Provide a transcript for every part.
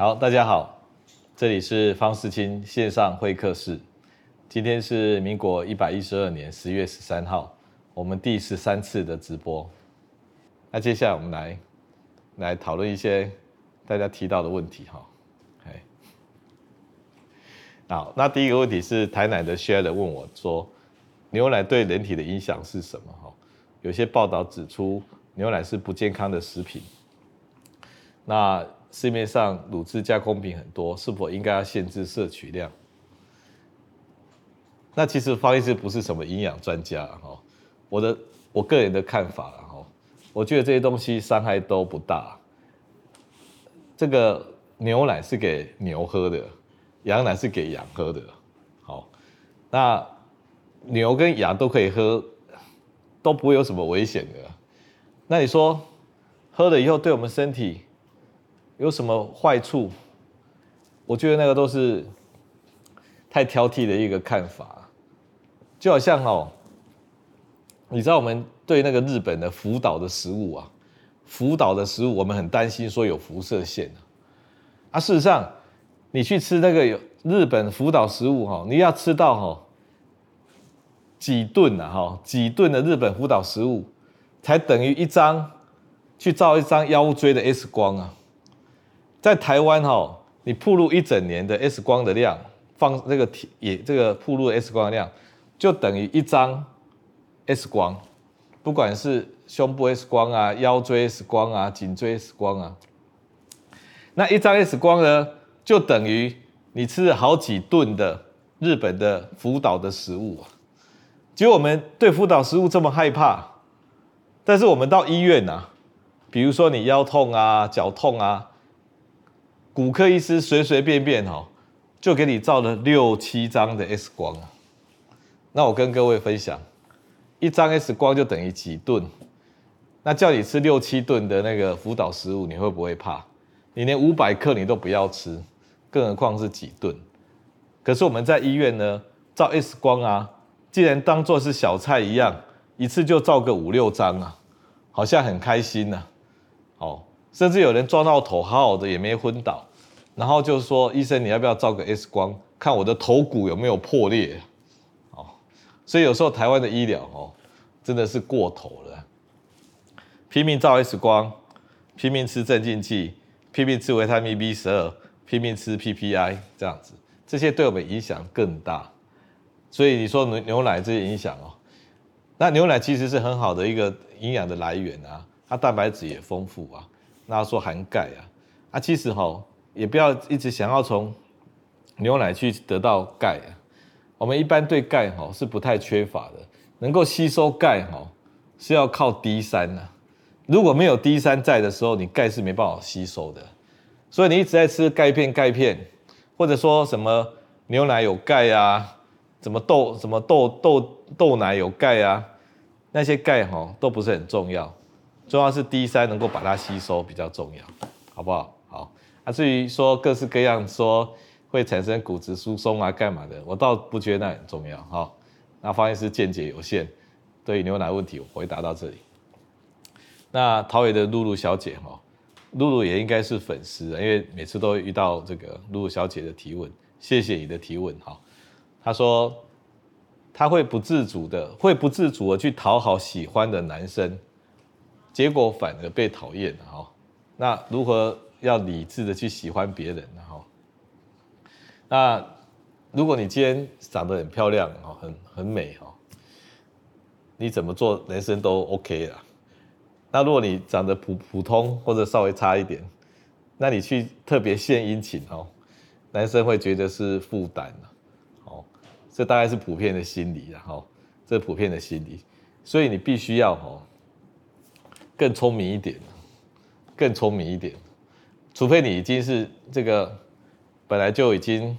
好，大家好，这里是方世清线上会客室。今天是民国一百一十二年十月十三号，我们第十三次的直播。那接下来我们来来讨论一些大家提到的问题哈。好，那第一个问题是台南的 Share 问我说，牛奶对人体的影响是什么？哈，有些报道指出牛奶是不健康的食品。那市面上乳制加工品很多，是否应该要限制摄取量？那其实方医师不是什么营养专家哈，我的我个人的看法哈，我觉得这些东西伤害都不大。这个牛奶是给牛喝的，羊奶是给羊喝的，好，那牛跟羊都可以喝，都不会有什么危险的。那你说喝了以后对我们身体？有什么坏处？我觉得那个都是太挑剔的一个看法，就好像哦，你知道我们对那个日本的福岛的食物啊，福岛的食物我们很担心说有辐射线啊，事实上你去吃那个有日本福岛食物哈，你要吃到哈几顿啊哈几顿的日本福岛食物，才等于一张去照一张腰椎的 X 光啊。在台湾哈，你曝露一整年的 X 光的量，放这个也这个曝露的 X 光的量，就等于一张 X 光，不管是胸部 X 光啊、腰椎 X 光啊、颈椎 X 光啊，那一张 X 光呢，就等于你吃了好几顿的日本的福岛的食物啊。结果我们对福岛食物这么害怕，但是我们到医院呐，比如说你腰痛啊、脚痛啊。骨科医师随随便便哈，就给你照了六七张的 X 光啊。那我跟各位分享，一张 X 光就等于几顿？那叫你吃六七顿的那个辅导食物，你会不会怕？你连五百克你都不要吃，更何况是几顿？可是我们在医院呢，照 X 光啊，既然当做是小菜一样，一次就照个五六张啊，好像很开心呐、啊。哦。甚至有人撞到头，好好的也没昏倒，然后就是说：“医生，你要不要照个 X 光，看我的头骨有没有破裂？”哦，所以有时候台湾的医疗哦，真的是过头了，拼命照 X 光，拼命吃镇静剂，拼命吃维他命 B 十二，拼命吃 PPI，这样子，这些对我们影响更大。所以你说牛牛奶这些影响哦，那牛奶其实是很好的一个营养的来源啊，它蛋白质也丰富啊。那说含钙啊，啊，其实哈，也不要一直想要从牛奶去得到钙啊。我们一般对钙哈是不太缺乏的，能够吸收钙哈是要靠 D 三呐。如果没有 D 三在的时候，你钙是没办法吸收的。所以你一直在吃钙片、钙片，或者说什么牛奶有钙啊，什么豆什么豆豆豆奶有钙啊，那些钙哈都不是很重要。重要是 D 三能够把它吸收比较重要，好不好？好。啊，至于说各式各样说会产生骨质疏松啊，干嘛的，我倒不觉得那很重要。好，那方医师见解有限，对于牛奶问题我回答到这里。那桃园的露露小姐哈，露露也应该是粉丝，因为每次都会遇到这个露露小姐的提问，谢谢你的提问哈。她说她会不自主的，会不自主的去讨好喜欢的男生。结果反而被讨厌了哈，那如何要理智的去喜欢别人呢哈？那如果你今天长得很漂亮哈，很很美哈，你怎么做男生都 OK 啦。那如果你长得普普通或者稍微差一点，那你去特别献殷勤哦，男生会觉得是负担了哦，这大概是普遍的心理然后，这普遍的心理，所以你必须要哦。更聪明一点，更聪明一点，除非你已经是这个本来就已经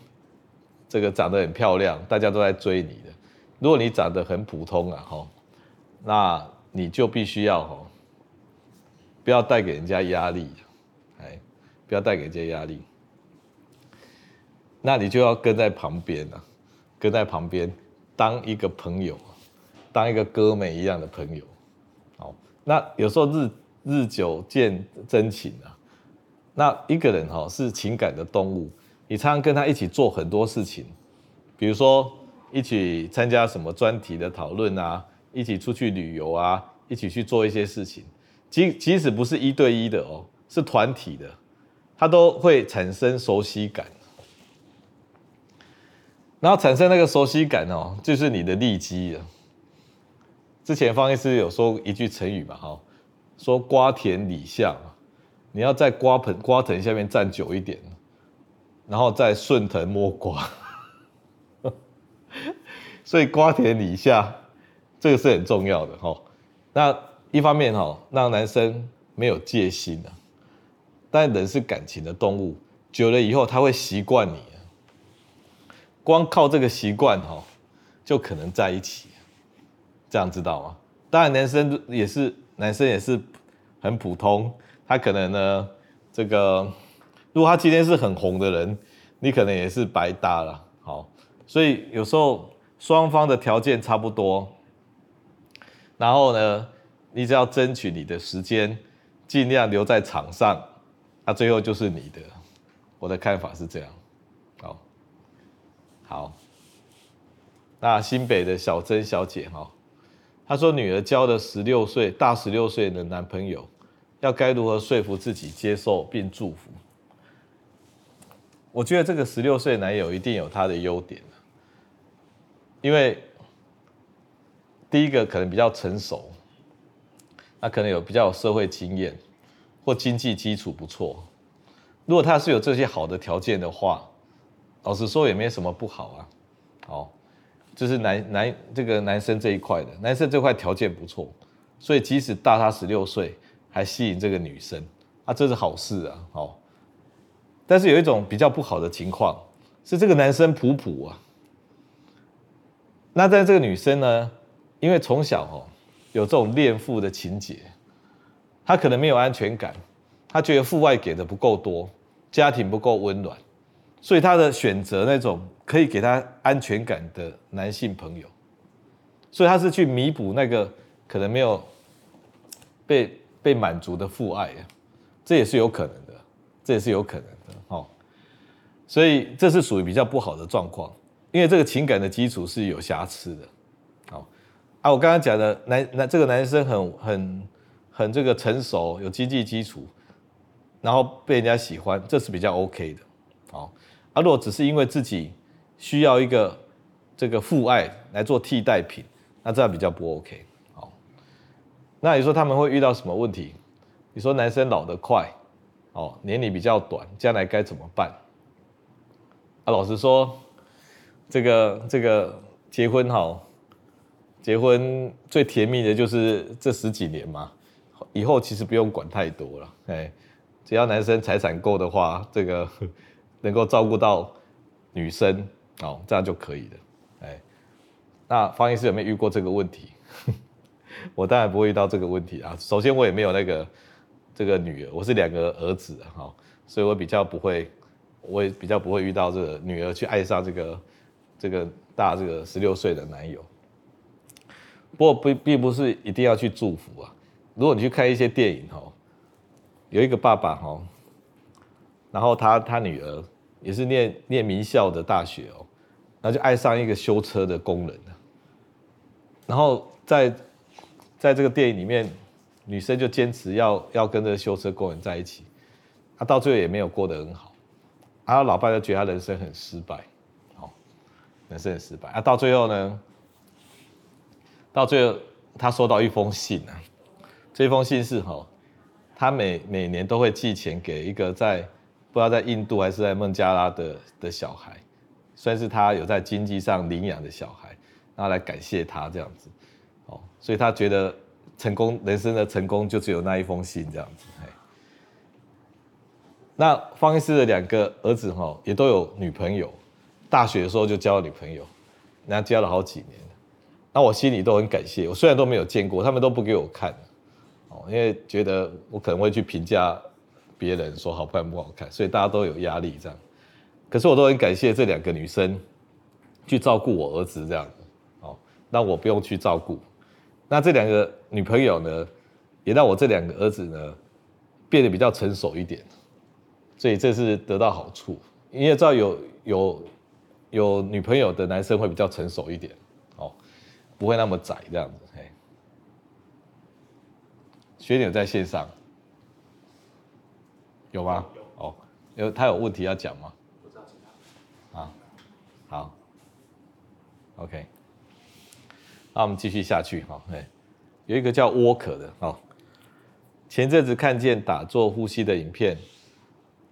这个长得很漂亮，大家都在追你的。如果你长得很普通啊，哈，那你就必须要哈，不要带给人家压力，哎，不要带给人家压力。那你就要跟在旁边啊，跟在旁边当一个朋友，当一个哥们一样的朋友。那有时候日日久见真情啊，那一个人哈是情感的动物，你常常跟他一起做很多事情，比如说一起参加什么专题的讨论啊，一起出去旅游啊，一起去做一些事情，即即使不是一对一的哦，是团体的，他都会产生熟悉感。然后产生那个熟悉感哦，就是你的利基了。之前方医师有说一句成语嘛，哈，说瓜田李下，你要在瓜盆瓜藤下面站久一点，然后再顺藤摸瓜。所以瓜田李下这个是很重要的哈。那一方面哈，让男生没有戒心啊，但人是感情的动物，久了以后他会习惯你。光靠这个习惯哈，就可能在一起，这样知道吗？当然，男生也是男生也是很普通，他可能呢，这个如果他今天是很红的人，你可能也是白搭了。好，所以有时候双方的条件差不多，然后呢，你只要争取你的时间，尽量留在场上，那最后就是你的。我的看法是这样。好，好那新北的小珍小姐哈，她说女儿交了十六岁大十六岁的男朋友，要该如何说服自己接受并祝福？我觉得这个十六岁男友一定有他的优点，因为第一个可能比较成熟，那可能有比较有社会经验，或经济基础不错。如果他是有这些好的条件的话。老实说也没什么不好啊，好，就是男男这个男生这一块的，男生这块条件不错，所以即使大他十六岁还吸引这个女生啊，这是好事啊，好。但是有一种比较不好的情况是这个男生普普啊，那在这个女生呢，因为从小哦有这种恋父的情节，她可能没有安全感，她觉得父爱给的不够多，家庭不够温暖。所以她的选择那种可以给他安全感的男性朋友，所以他是去弥补那个可能没有被被满足的父爱，这也是有可能的，这也是有可能的，哦。所以这是属于比较不好的状况，因为这个情感的基础是有瑕疵的，好啊，我刚刚讲的男男这个男生很很很这个成熟，有经济基础，然后被人家喜欢，这是比较 OK 的，好。啊，如果只是因为自己需要一个这个父爱来做替代品，那这样比较不 OK。好，那你说他们会遇到什么问题？你说男生老得快，哦，年龄比较短，将来该怎么办？啊，老实说，这个这个结婚哈，结婚最甜蜜的就是这十几年嘛，以后其实不用管太多了，哎，只要男生财产够的话，这个。能够照顾到女生哦，这样就可以了。哎，那方医师有没有遇过这个问题？我当然不会遇到这个问题啊。首先，我也没有那个这个女儿，我是两个儿子哈，所以我比较不会，我也比较不会遇到这个女儿去爱上这个这个大这个十六岁的男友。不过不并不是一定要去祝福啊。如果你去看一些电影哈，有一个爸爸哈。然后他他女儿也是念念名校的大学哦，然后就爱上一个修车的工人。然后在在这个电影里面，女生就坚持要要跟这个修车工人在一起，他到最后也没有过得很好，然后老爸就觉得他人生很失败，哦，人生很失败啊。到最后呢，到最后他收到一封信啊，这封信是哈，他每每年都会寄钱给一个在。不知道在印度还是在孟加拉的的小孩，算是他有在经济上领养的小孩，然后来感谢他这样子，哦，所以他觉得成功人生的成功就只有那一封信这样子。那方医师的两个儿子哈也都有女朋友，大学的时候就交了女朋友，那交了好几年，那我心里都很感谢。我虽然都没有见过，他们都不给我看，哦，因为觉得我可能会去评价。别人说好看不好看，所以大家都有压力这样。可是我都很感谢这两个女生去照顾我儿子这样，哦，让我不用去照顾。那这两个女朋友呢，也让我这两个儿子呢变得比较成熟一点。所以这是得到好处。你也知道有有有女朋友的男生会比较成熟一点，哦，不会那么窄这样子。嘿，学姐在线上有吗？有哦，有他有问题要讲吗？好，OK，那我们继续下去哈。嘿，有一个叫 Walker 的哦。前阵子看见打坐呼吸的影片，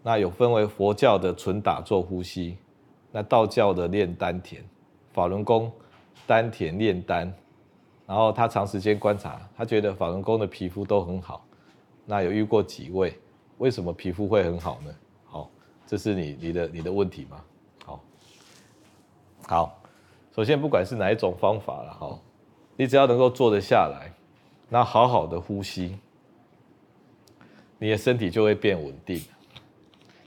那有分为佛教的纯打坐呼吸，那道教的练丹田，法轮功丹田炼丹，然后他长时间观察，他觉得法轮功的皮肤都很好。那有遇过几位，为什么皮肤会很好呢？好，这是你你的你的问题吗？好，首先不管是哪一种方法了哈，你只要能够坐得下来，那好好的呼吸。你的身体就会变稳定。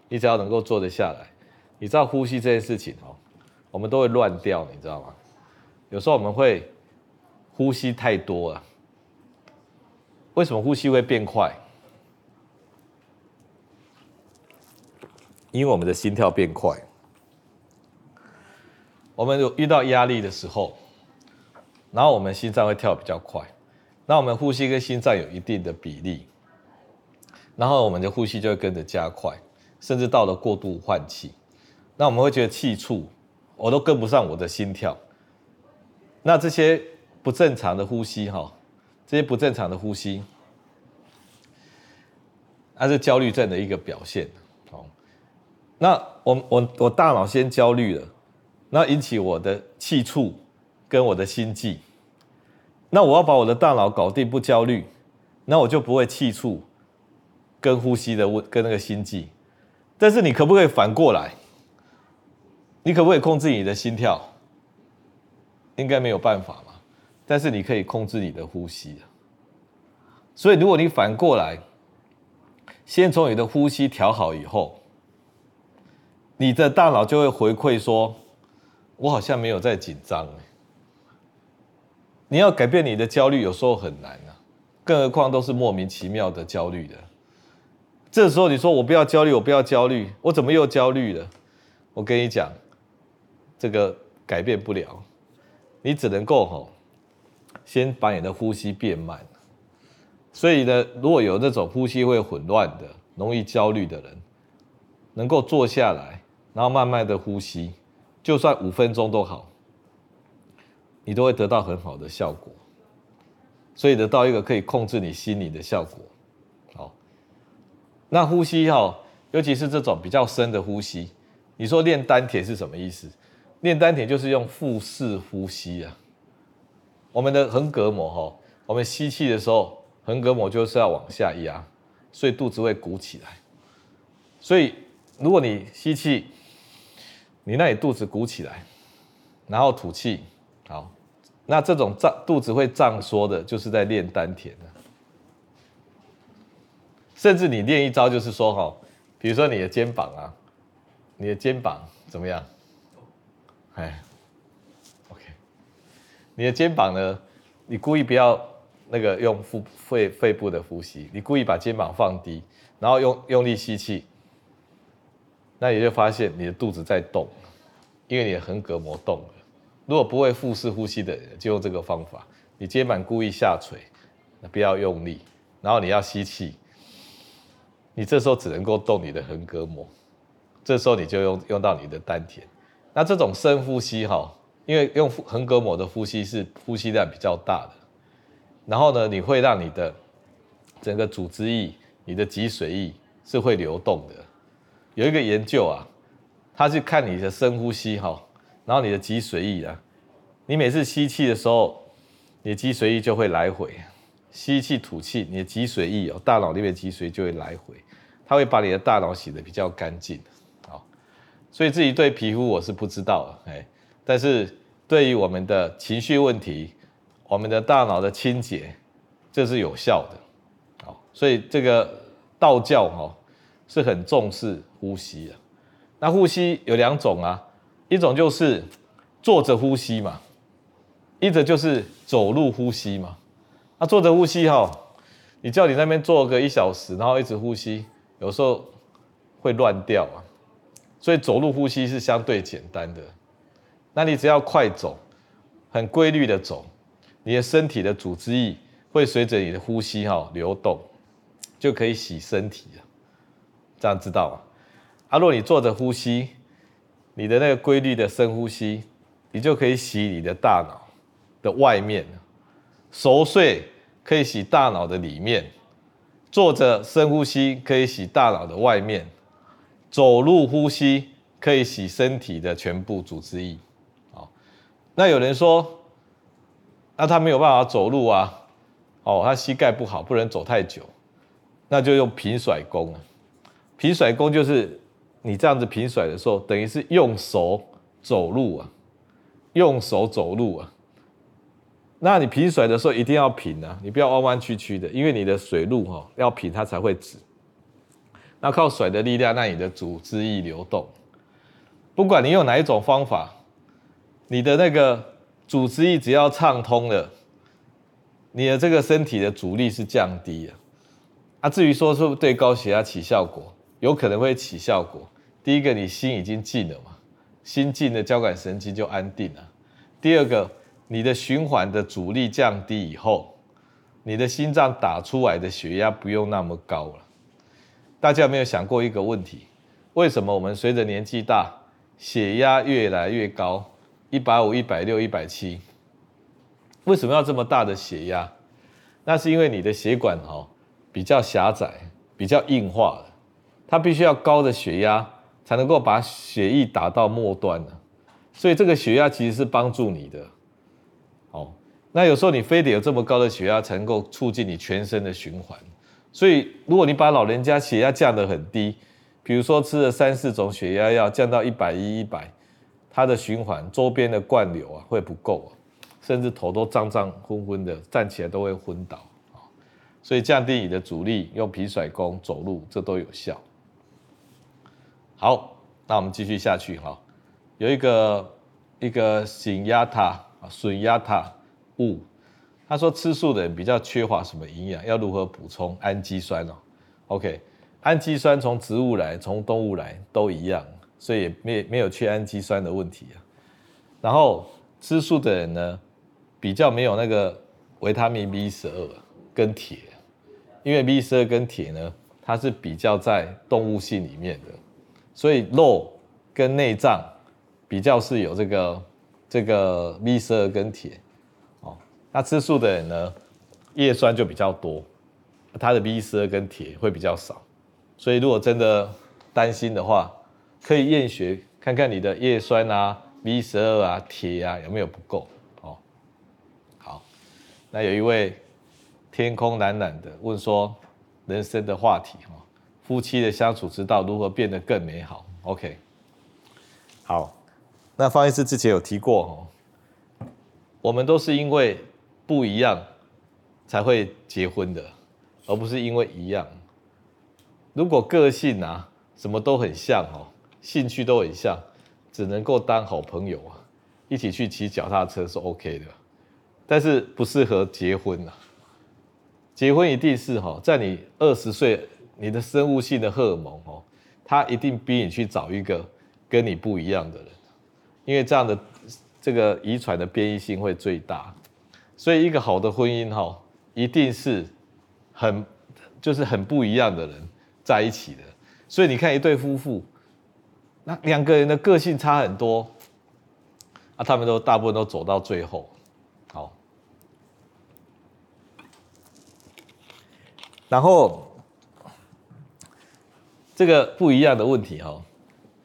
你只要能够坐得下来，你知道呼吸这件事情哦，我们都会乱掉，你知道吗？有时候我们会呼吸太多了。为什么呼吸会变快？因为我们的心跳变快。我们有遇到压力的时候，然后我们心脏会跳比较快，那我们呼吸跟心脏有一定的比例。然后我们的呼吸就会跟着加快，甚至到了过度换气，那我们会觉得气促，我都跟不上我的心跳。那这些不正常的呼吸，哈，这些不正常的呼吸，那是焦虑症的一个表现。哦，那我我我大脑先焦虑了，那引起我的气促跟我的心悸。那我要把我的大脑搞定，不焦虑，那我就不会气促。跟呼吸的问，跟那个心悸，但是你可不可以反过来？你可不可以控制你的心跳？应该没有办法嘛。但是你可以控制你的呼吸。所以如果你反过来，先从你的呼吸调好以后，你的大脑就会回馈说：“我好像没有在紧张。”你要改变你的焦虑，有时候很难啊，更何况都是莫名其妙的焦虑的。这时候你说我不要焦虑，我不要焦虑，我怎么又焦虑了？我跟你讲，这个改变不了，你只能够吼，先把你的呼吸变慢。所以呢，如果有那种呼吸会混乱的、容易焦虑的人，能够坐下来，然后慢慢的呼吸，就算五分钟都好，你都会得到很好的效果。所以得到一个可以控制你心理的效果。好那呼吸哈，尤其是这种比较深的呼吸，你说练丹田是什么意思？练丹田就是用腹式呼吸啊。我们的横膈膜哈，我们吸气的时候，横膈膜就是要往下压，所以肚子会鼓起来。所以如果你吸气，你那里肚子鼓起来，然后吐气，好，那这种胀肚子会胀缩的，就是在练丹田的。甚至你练一招，就是说哈，比如说你的肩膀啊，你的肩膀怎么样？哎，OK，你的肩膀呢，你故意不要那个用腹肺肺部的呼吸，你故意把肩膀放低，然后用用力吸气，那你就发现你的肚子在动，因为你的横膈膜动了。如果不会腹式呼吸的人，就用这个方法，你肩膀故意下垂，不要用力，然后你要吸气。你这时候只能够动你的横膈膜，这时候你就用用到你的丹田。那这种深呼吸哈，因为用横膈膜的呼吸是呼吸量比较大的，然后呢，你会让你的整个组织液、你的脊髓液是会流动的。有一个研究啊，他去看你的深呼吸哈，然后你的脊髓液啊，你每次吸气的时候，你的脊髓液就会来回。吸气吐气，你的脊髓液哦，大脑里面脊髓就会来回，它会把你的大脑洗得比较干净，好，所以自己对皮肤我是不知道，哎，但是对于我们的情绪问题，我们的大脑的清洁，这是有效的，好，所以这个道教哈是很重视呼吸的，那呼吸有两种啊，一种就是坐着呼吸嘛，一则就是走路呼吸嘛。那、坐着呼吸哈，你叫你那边坐个一小时，然后一直呼吸，有时候会乱掉啊。所以走路呼吸是相对简单的。那你只要快走，很规律的走，你的身体的组织液会随着你的呼吸哈流动，就可以洗身体了。这样知道吗？啊，如果你坐着呼吸，你的那个规律的深呼吸，你就可以洗你的大脑的外面。熟睡可以洗大脑的里面，坐着深呼吸可以洗大脑的外面，走路呼吸可以洗身体的全部组织液。那有人说，那他没有办法走路啊，哦，他膝盖不好，不能走太久，那就用平甩功啊。平甩功就是你这样子平甩的时候，等于是用手走路啊，用手走路啊。那你平甩的时候一定要平啊，你不要弯弯曲曲的，因为你的水路哈要平，它才会直。那靠甩的力量，让你的组织液流动。不管你用哪一种方法。你的那个组织液只要畅通了，你的这个身体的阻力是降低了。啊，至于说是不是对高血压起效果，有可能会起效果。第一个，你心已经静了嘛，心静的，交感神经就安定了。第二个，你的循环的阻力降低以后，你的心脏打出来的血压不用那么高了。大家有没有想过一个问题？为什么我们随着年纪大，血压越来越高？一百五、一百六、一百七，为什么要这么大的血压？那是因为你的血管哈比较狭窄，比较硬化了，它必须要高的血压才能够把血液打到末端的，所以这个血压其实是帮助你的。哦，那有时候你非得有这么高的血压才能够促进你全身的循环，所以如果你把老人家血压降得很低，比如说吃了三四种血压药，降到一百一、一百。它的循环周边的灌流啊会不够啊，甚至头都胀胀昏昏的，站起来都会昏倒。所以降低你的阻力，用皮甩功走路，这都有效。好，那我们继续下去哈。有一个一个沈压塔啊，沈压塔物，他说吃素的人比较缺乏什么营养，要如何补充氨基酸哦？OK，氨基酸从植物来，从动物来都一样。所以也没没有缺氨基酸的问题啊，然后吃素的人呢，比较没有那个维他命 B 十二跟铁，因为 B 十二跟铁呢，它是比较在动物性里面的，所以肉跟内脏比较是有这个这个 B 十二跟铁，哦，那吃素的人呢，叶酸就比较多，它的 B 十二跟铁会比较少，所以如果真的担心的话。可以验血看看你的叶酸啊、B 十二啊、铁啊有没有不够哦。好，那有一位天空蓝蓝的问说，人生的话题哈，夫妻的相处之道如何变得更美好？OK，好，那方医师之前有提过哦，我们都是因为不一样才会结婚的，而不是因为一样。如果个性啊什么都很像哦。兴趣都很像，只能够当好朋友啊，一起去骑脚踏车是 OK 的，但是不适合结婚啊。结婚一定是哈，在你二十岁，你的生物性的荷尔蒙哦，他一定逼你去找一个跟你不一样的人，因为这样的这个遗传的变异性会最大，所以一个好的婚姻哈，一定是很就是很不一样的人在一起的。所以你看一对夫妇。那两个人的个性差很多，啊，他们都大部分都走到最后，好，然后这个不一样的问题哈，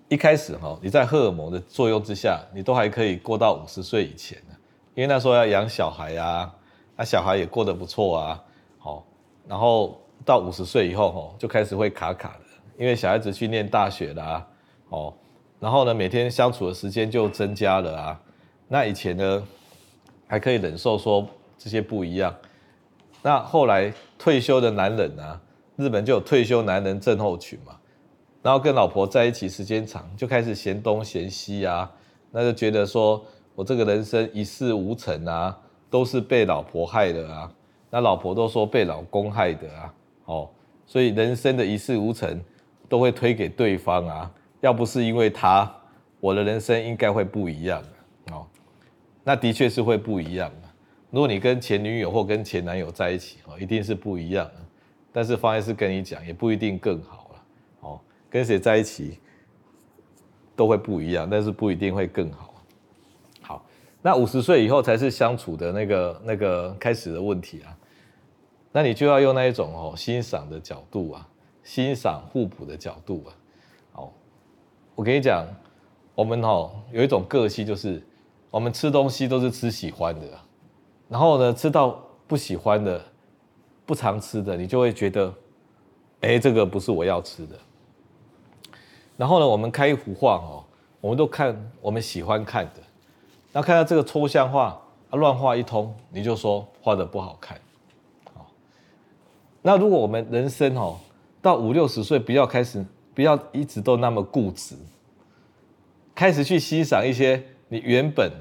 一开始哈，你在荷尔蒙的作用之下，你都还可以过到五十岁以前呢，因为那时候要养小孩啊，那小孩也过得不错啊，好，然后到五十岁以后哈，就开始会卡卡的，因为小孩子去念大学啦。哦，然后呢，每天相处的时间就增加了啊。那以前呢，还可以忍受说这些不一样。那后来退休的男人啊，日本就有退休男人症候群嘛。然后跟老婆在一起时间长，就开始嫌东嫌西啊。那就觉得说我这个人生一事无成啊，都是被老婆害的啊。那老婆都说被老公害的啊。哦，所以人生的一事无成。都会推给对方啊。要不是因为他，我的人生应该会不一样哦。那的确是会不一样。如果你跟前女友或跟前男友在一起哦，一定是不一样的。但是方医师跟你讲，也不一定更好。跟谁在一起都会不一样，但是不一定会更好。好，那五十岁以后才是相处的那个那个开始的问题啊。那你就要用那一种哦欣赏的角度啊，欣赏互补的角度啊。好，我跟你讲，我们哦有一种个性，就是我们吃东西都是吃喜欢的，然后呢吃到不喜欢的、不常吃的，你就会觉得，哎，这个不是我要吃的。然后呢，我们开一幅画哦，我们都看我们喜欢看的，那看到这个抽象画啊乱画一通，你就说画得不好看。那如果我们人生哦，到五六十岁，不要开始，不要一直都那么固执，开始去欣赏一些你原本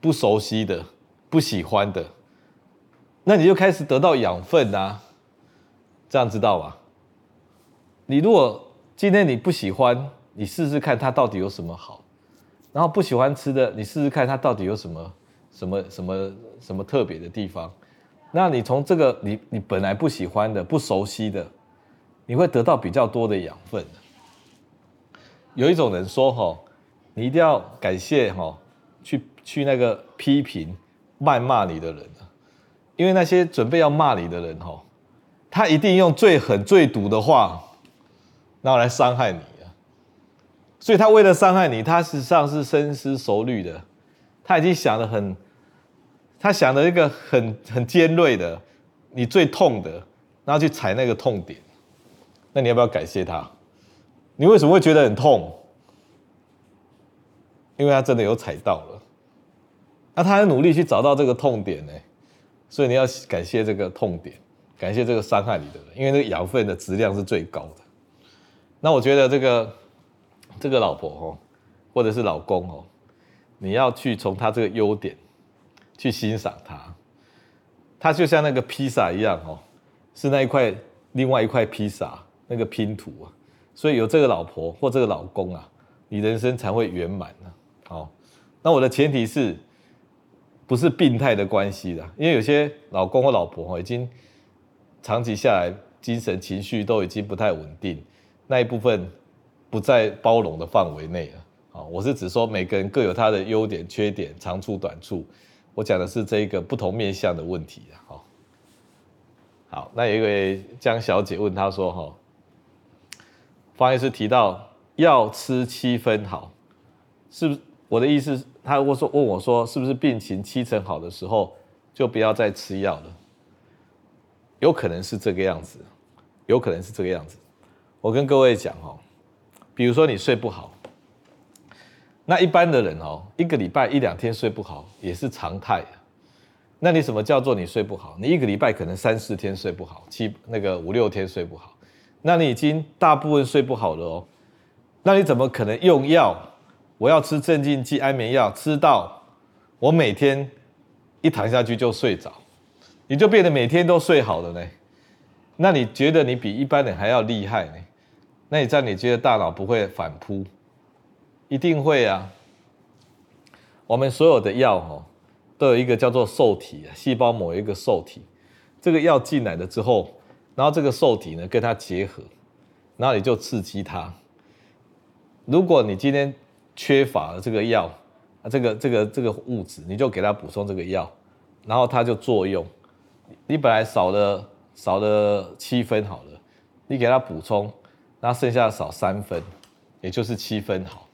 不熟悉的、不喜欢的，那你就开始得到养分啊，这样知道吧？你如果今天你不喜欢，你试试看它到底有什么好，然后不喜欢吃的，你试试看它到底有什么什么什么什么特别的地方。那你从这个你你本来不喜欢的、不熟悉的，你会得到比较多的养分。有一种人说：“哈，你一定要感谢哈，去去那个批评、谩骂你的人，因为那些准备要骂你的人哈，他一定用最狠、最毒的话，然后来伤害你。所以他为了伤害你，他实际上是深思熟虑的，他已经想得很。”他想的一个很很尖锐的，你最痛的，然后去踩那个痛点，那你要不要感谢他？你为什么会觉得很痛？因为他真的有踩到了，那他还努力去找到这个痛点呢，所以你要感谢这个痛点，感谢这个伤害你的人，因为那个养分的质量是最高的。那我觉得这个这个老婆哦，或者是老公哦，你要去从他这个优点。去欣赏他，他就像那个披萨一样哦，是那一块另外一块披萨那个拼图啊，所以有这个老婆或这个老公啊，你人生才会圆满呢。哦，那我的前提是，不是病态的关系的，因为有些老公或老婆，已经长期下来精神情绪都已经不太稳定，那一部分不在包容的范围内了。啊，我是指说每个人各有他的优点、缺点、长处、短处。我讲的是这一个不同面向的问题啊，好，好，那有一位江小姐问他说，哈，方医师提到药吃七分好，是不是？我的意思，他如果说问我说，是不是病情七成好的时候就不要再吃药了？有可能是这个样子，有可能是这个样子。我跟各位讲哦，比如说你睡不好。那一般的人哦，一个礼拜一两天睡不好也是常态。那你什么叫做你睡不好？你一个礼拜可能三四天睡不好，七那个五六天睡不好，那你已经大部分睡不好了哦。那你怎么可能用药？我要吃镇静剂、安眠药，吃到我每天一躺下去就睡着，你就变得每天都睡好了呢？那你觉得你比一般人还要厉害呢？那你这样你觉得大脑不会反扑？一定会啊！我们所有的药哦，都有一个叫做受体，细胞某一个受体。这个药进来了之后，然后这个受体呢跟它结合，然后你就刺激它。如果你今天缺乏了这个药啊，这个这个这个物质，你就给它补充这个药，然后它就作用。你本来少了少了七分好了，你给它补充，那剩下少三分，也就是七分好。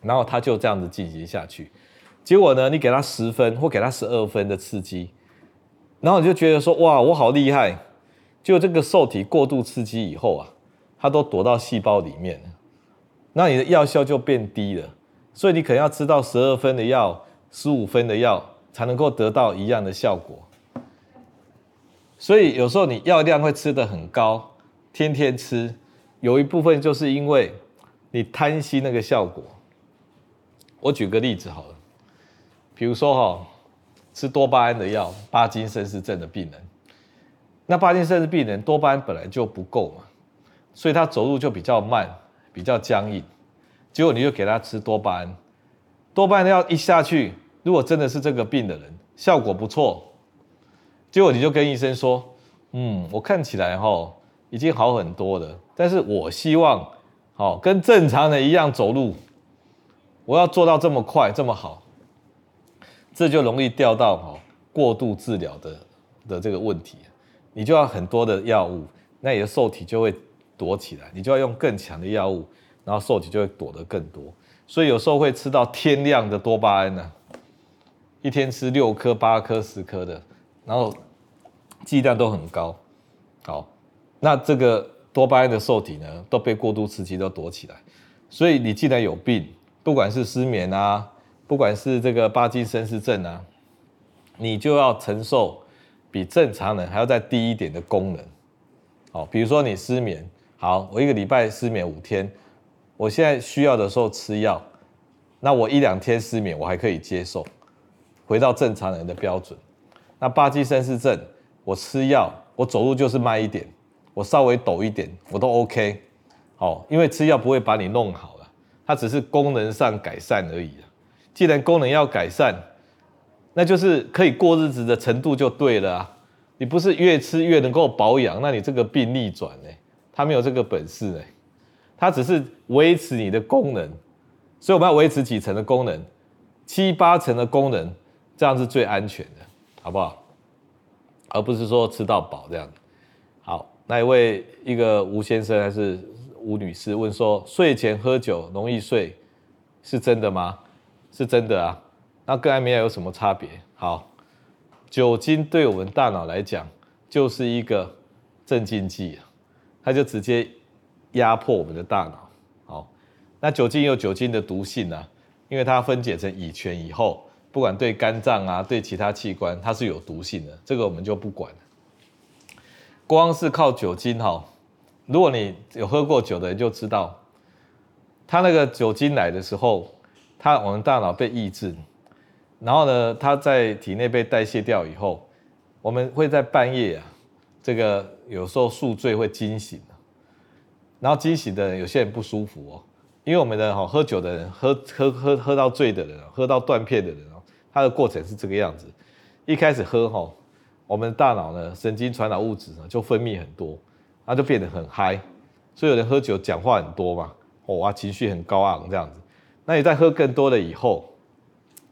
然后他就这样子进行下去，结果呢，你给他十分或给他十二分的刺激，然后你就觉得说哇，我好厉害！就这个受体过度刺激以后啊，它都躲到细胞里面，那你的药效就变低了。所以你可能要吃到十二分的药、十五分的药，才能够得到一样的效果。所以有时候你药量会吃得很高，天天吃，有一部分就是因为你贪心那个效果。我举个例子好了，比如说哈，吃多巴胺的药，帕金森氏症的病人，那帕金森氏病人多巴胺本来就不够嘛，所以他走路就比较慢，比较僵硬。结果你就给他吃多巴胺，多巴胺药一下去，如果真的是这个病的人，效果不错。结果你就跟医生说，嗯，我看起来哈已经好很多了，但是我希望好跟正常人一样走路，我要做到这么快这么好，这就容易掉到哈过度治疗的的这个问题，你就要很多的药物，那你的受体就会躲起来，你就要用更强的药物，然后受体就会躲得更多，所以有时候会吃到天亮的多巴胺呢，一天吃六颗、八颗、十颗的。然后剂量都很高，好，那这个多巴胺的受体呢，都被过度刺激都躲起来，所以你既然有病，不管是失眠啊，不管是这个巴金森氏症啊，你就要承受比正常人还要再低一点的功能，好，比如说你失眠，好，我一个礼拜失眠五天，我现在需要的时候吃药，那我一两天失眠我还可以接受，回到正常人的标准。那巴金森氏症，我吃药，我走路就是慢一点，我稍微抖一点，我都 OK，好，因为吃药不会把你弄好了，它只是功能上改善而已。既然功能要改善，那就是可以过日子的程度就对了啊。你不是越吃越能够保养，那你这个病逆转呢？它没有这个本事呢，它只是维持你的功能，所以我们要维持几成的功能，七八成的功能，这样是最安全的。好不好？而不是说吃到饱这样。那一位一个吴先生还是吴女士问说：睡前喝酒容易睡，是真的吗？是真的啊。那跟安眠药有什么差别？好，酒精对我们大脑来讲就是一个镇静剂，它就直接压迫我们的大脑。好，那酒精有酒精的毒性啊，因为它分解成乙醛以后。不管对肝脏啊，对其他器官，它是有毒性的，这个我们就不管。光是靠酒精哈，如果你有喝过酒的人就知道，它那个酒精来的时候，它我们大脑被抑制，然后呢，它在体内被代谢掉以后，我们会在半夜啊，这个有时候宿醉会惊醒，然后惊醒的人有些人不舒服哦。因为我们的哈喝酒的人，喝喝喝喝到醉的人，喝到断片的人哦，他的过程是这个样子。一开始喝哈，我们的大脑呢，神经传导物质呢就分泌很多，他就变得很嗨。所以有人喝酒讲话很多嘛，哦哇，情绪很高昂这样子。那你在喝更多了以后，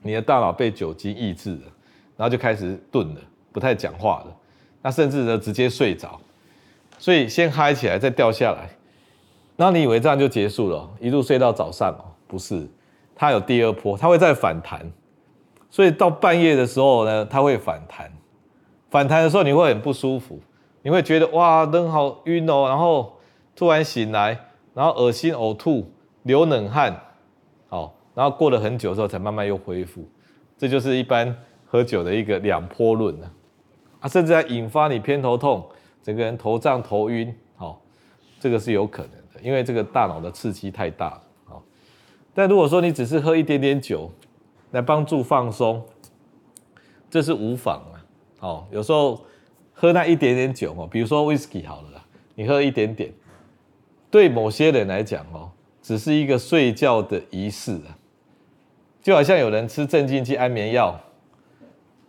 你的大脑被酒精抑制了，然后就开始钝了，不太讲话了。那甚至呢直接睡着。所以先嗨起来，再掉下来。那你以为这样就结束了，一路睡到早上哦？不是，它有第二波，它会再反弹。所以到半夜的时候呢，它会反弹。反弹的时候你会很不舒服，你会觉得哇，人好晕哦，然后突然醒来，然后恶心、呕吐、流冷汗，好，然后过了很久之后才慢慢又恢复。这就是一般喝酒的一个两波论啊，甚至还引发你偏头痛，整个人头胀头晕，好，这个是有可能的。因为这个大脑的刺激太大了，好，但如果说你只是喝一点点酒来帮助放松，这是无妨啊，哦，有时候喝那一点点酒哦，比如说威士忌好了啦，你喝一点点，对某些人来讲哦，只是一个睡觉的仪式啊，就好像有人吃镇静剂安眠药，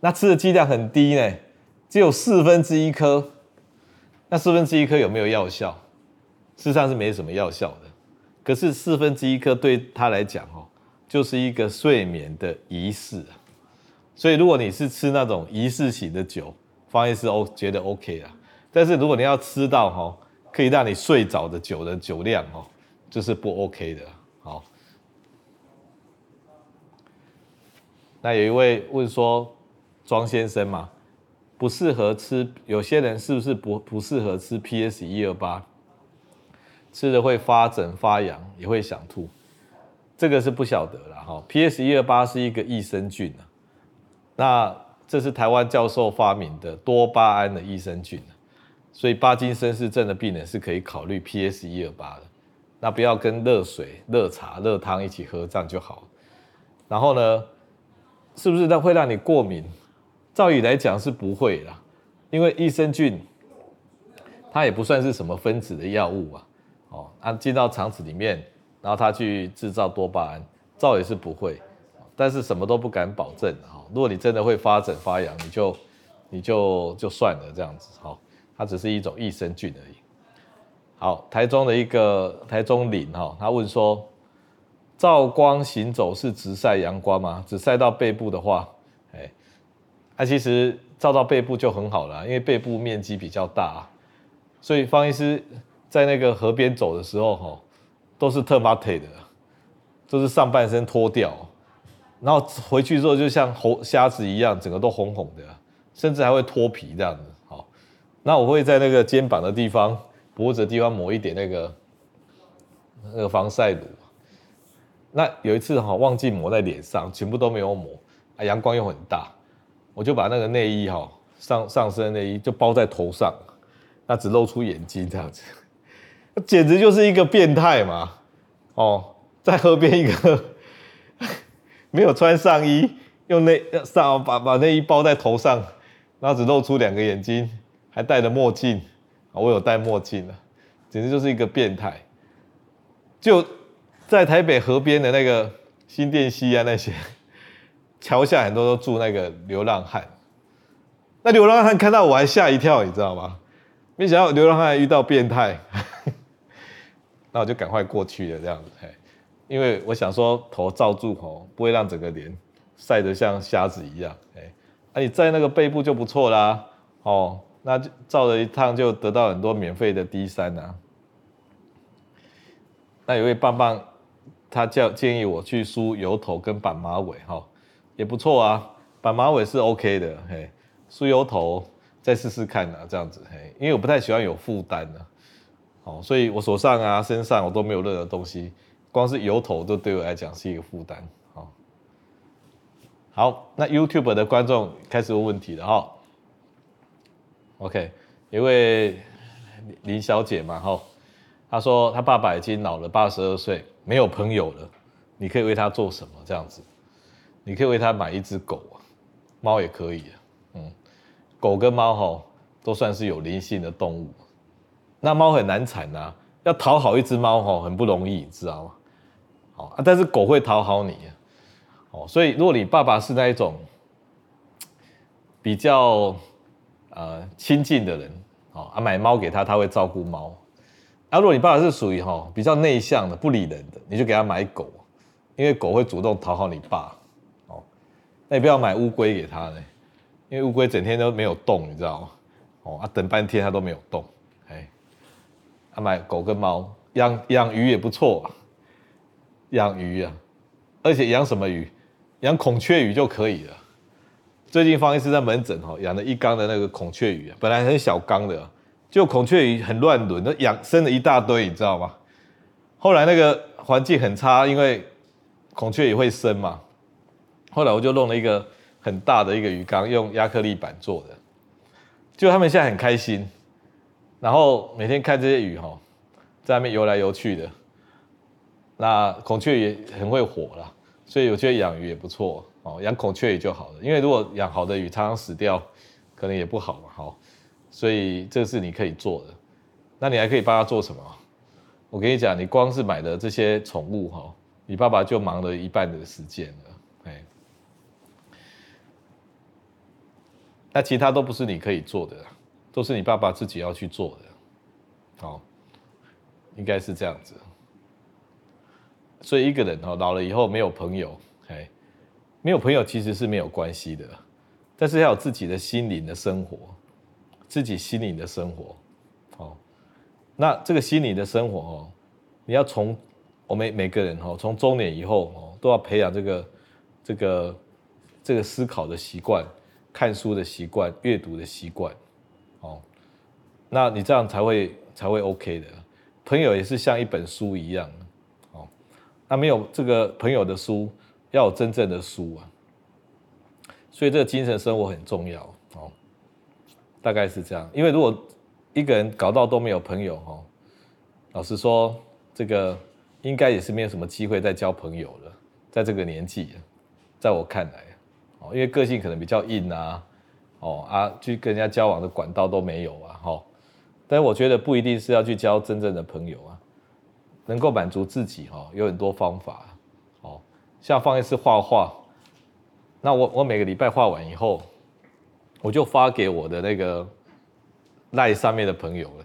那吃的剂量很低呢，只有四分之一颗，那四分之一颗有没有药效？事实上是没什么药效的，可是四分之一颗对他来讲哦，就是一个睡眠的仪式啊。所以如果你是吃那种仪式型的酒，方医师哦觉得 OK 啊。但是如果你要吃到哈可以让你睡着的酒的酒量哦，就是不 OK 的。好，那有一位问说，庄先生嘛，不适合吃，有些人是不是不不适合吃 PS 一二八？吃了会发疹发痒，也会想吐，这个是不晓得了哈。PS 一二八是一个益生菌啊，那这是台湾教授发明的多巴胺的益生菌，所以巴金森氏症的病人是可以考虑 PS 一二八的。那不要跟热水、热茶、热汤一起喝，这样就好。然后呢，是不是它会让你过敏？照理来讲是不会啦，因为益生菌它也不算是什么分子的药物啊。哦，它进到肠子里面，然后它去制造多巴胺，照也是不会，但是什么都不敢保证哈。如果你真的会发疹发痒，你就你就就算了这样子哈，它只是一种益生菌而已。好，台中的一个台中林哈，他问说，照光行走是直晒阳光吗？只晒到背部的话，哎，它其实照到背部就很好了，因为背部面积比较大，所以方医师在那个河边走的时候哈，都是特马腿的，都是上半身脱掉，然后回去之后就像猴虾子一样，整个都红红的，甚至还会脱皮这样子。好，那我会在那个肩膀的地方。脖子的地方抹一点那个那个防晒乳，那有一次哈忘记抹在脸上，全部都没有抹，啊阳光又很大，我就把那个内衣哈上上身内衣就包在头上，那只露出眼睛这样子，简直就是一个变态嘛！哦，在河边一个没有穿上衣，用内上把把内衣包在头上，然后只露出两个眼睛，还戴着墨镜。我有戴墨镜啊，简直就是一个变态。就在台北河边的那个新店溪啊，那些桥下很多都住那个流浪汉。那流浪汉看到我还吓一跳，你知道吗？没想到流浪汉遇到变态，那我就赶快过去了，这样子。因为我想说头罩住吼，不会让整个脸晒得像瞎子一样。哎，那你在那个背部就不错啦，哦。那就照了一趟，就得到很多免费的 D 三啊。那有位棒棒，他叫建议我去梳油头跟绑马尾，哈，也不错啊。绑马尾是 OK 的，嘿，梳油头再试试看啊，这样子，嘿，因为我不太喜欢有负担的，哦，所以我手上啊、身上我都没有任何东西，光是油头都对我来讲是一个负担，好。好，那 YouTube 的观众开始问问题了，哈。OK，一位林小姐嘛，哈，她说她爸爸已经老了八十二岁，没有朋友了，你可以为他做什么？这样子，你可以为他买一只狗啊，猫也可以，嗯，狗跟猫哈都算是有灵性的动物，那猫很难产呐，要讨好一只猫哈很不容易，你知道吗？啊，但是狗会讨好你，哦，所以如果你爸爸是那一种比较。呃，亲近的人，哦，啊，买猫给他，他会照顾猫。啊，如果你爸爸是属于哈比较内向的、不理人的，你就给他买狗，因为狗会主动讨好你爸。哦，那你不要买乌龟给他呢，因为乌龟整天都没有动，你知道吗？哦，啊，等半天他都没有动。哎，啊，买狗跟猫，养养鱼也不错，养鱼啊，而且养什么鱼？养孔雀鱼就可以了。最近方医师在门诊哈养了一缸的那个孔雀鱼，本来很小缸的，就孔雀鱼很乱伦，都养生了一大堆，你知道吗？后来那个环境很差，因为孔雀鱼会生嘛。后来我就弄了一个很大的一个鱼缸，用亚克力板做的，就他们现在很开心，然后每天看这些鱼哈在外面游来游去的。那孔雀鱼很会活啦，所以我觉得养鱼也不错。哦，养孔雀鱼就好了，因为如果养好的鱼常常死掉，可能也不好嘛。好，所以这是你可以做的。那你还可以帮他做什么？我跟你讲，你光是买的这些宠物哈，你爸爸就忙了一半的时间了。哎，那其他都不是你可以做的，都是你爸爸自己要去做的。好，应该是这样子。所以一个人哈，老了以后没有朋友，哎。没有朋友其实是没有关系的，但是要有自己的心灵的生活，自己心灵的生活，哦，那这个心灵的生活哦，你要从我们每个人哈，从中年以后哦，都要培养这个这个这个思考的习惯，看书的习惯，阅读的习惯，哦，那你这样才会才会 OK 的。朋友也是像一本书一样，那没有这个朋友的书。要有真正的书啊，所以这个精神生活很重要哦，大概是这样。因为如果一个人搞到都没有朋友哦，老实说，这个应该也是没有什么机会再交朋友了，在这个年纪，在我看来哦，因为个性可能比较硬啊，哦啊，去跟人家交往的管道都没有啊，哈。但我觉得不一定是要去交真正的朋友，能够满足自己哈，有很多方法哦。像放一次画画，那我我每个礼拜画完以后，我就发给我的那个赖上面的朋友了。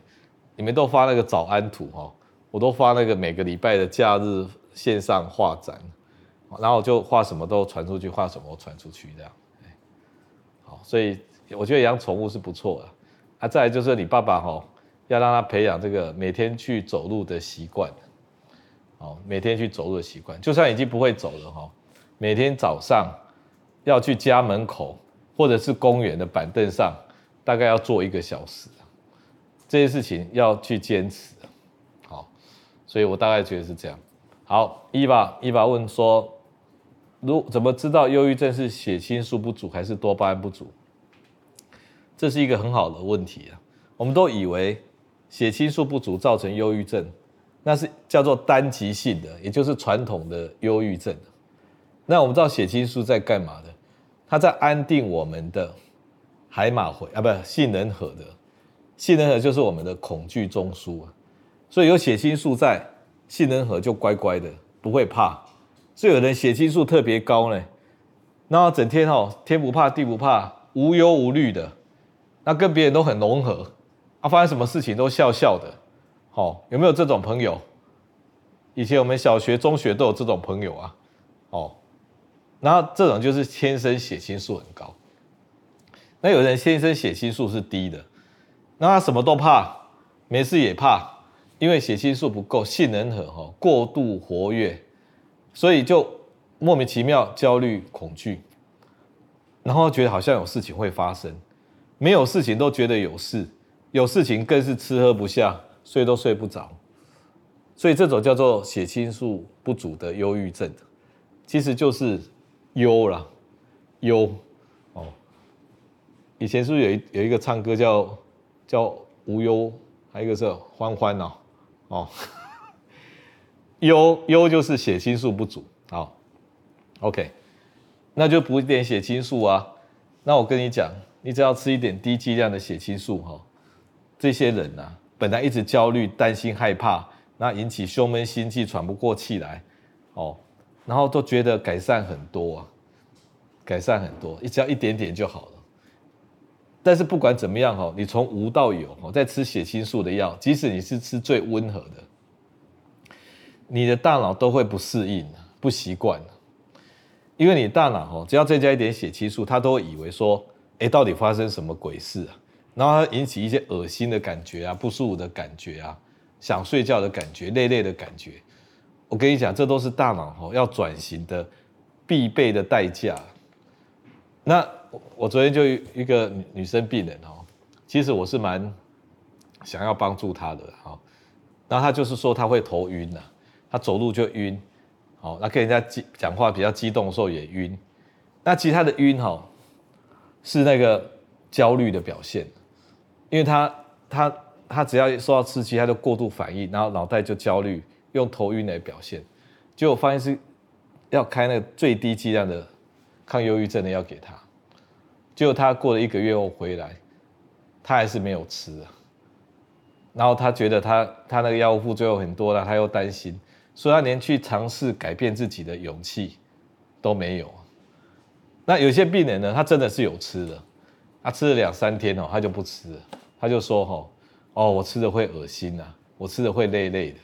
你们都发那个早安图哈，我都发那个每个礼拜的假日线上画展，然后就画什么都传出去，画什么传出去这样。好，所以我觉得养宠物是不错的。啊，再来就是你爸爸哈，要让他培养这个每天去走路的习惯。哦，每天去走路的习惯，就算已经不会走了哈，每天早上要去家门口或者是公园的板凳上，大概要坐一个小时，这些事情要去坚持。好，所以我大概觉得是这样。好，伊娃，伊娃问说，如怎么知道忧郁症是血清素不足还是多巴胺不足？这是一个很好的问题啊。我们都以为血清素不足造成忧郁症。那是叫做单极性的，也就是传统的忧郁症。那我们知道血清素在干嘛的？它在安定我们的海马回啊，不是杏仁核的。杏仁核就是我们的恐惧中枢啊。所以有血清素在，杏仁核就乖乖的，不会怕。所以有人血清素特别高呢，那整天哦天不怕地不怕，无忧无虑的，那跟别人都很融合，啊，发生什么事情都笑笑的。好，有没有这种朋友？以前我们小学、中学都有这种朋友啊。哦，然后这种就是天生血清素很高。那有人天生血清素是低的，那他什么都怕，没事也怕，因为血清素不够，杏仁核哈过度活跃，所以就莫名其妙焦虑、恐惧，然后觉得好像有事情会发生，没有事情都觉得有事，有事情更是吃喝不下。睡都睡不着，所以这种叫做血清素不足的忧郁症，其实就是忧啦，忧哦。以前是不是有一有一个唱歌叫叫无忧，还有一个是欢欢哦哦，忧忧就是血清素不足。好，OK，那就补一点血清素啊。那我跟你讲，你只要吃一点低剂量的血清素哈，这些人呐。本来一直焦虑、担心、害怕，那引起胸闷、心悸、喘不过气来，哦，然后都觉得改善很多啊，改善很多，只要一点点就好了。但是不管怎么样哈，你从无到有哦，在吃血清素的药，即使你是吃最温和的，你的大脑都会不适应、不习惯，因为你大脑哦，只要再加一点血清素，它都会以为说，哎，到底发生什么鬼事啊？然后它引起一些恶心的感觉啊，不舒服的感觉啊，想睡觉的感觉，累累的感觉。我跟你讲，这都是大脑吼要转型的必备的代价。那我昨天就一个女生病人哦，其实我是蛮想要帮助她的哈。然后她就是说她会头晕呐，她走路就晕，好，那跟人家讲话比较激动的时候也晕。那其实她的晕哈是那个焦虑的表现。因为他他他只要受到刺激，他就过度反应，然后脑袋就焦虑，用头晕来表现。结果发现是要开那个最低剂量的抗忧郁症的药给他。结果他过了一个月后回来，他还是没有吃。然后他觉得他他那个药物副作用很多了，他又担心，所以他连去尝试改变自己的勇气都没有。那有些病人呢，他真的是有吃的，他吃了两三天哦，他就不吃了。他就说：“吼，哦，我吃的会恶心呐，我吃的会累累的。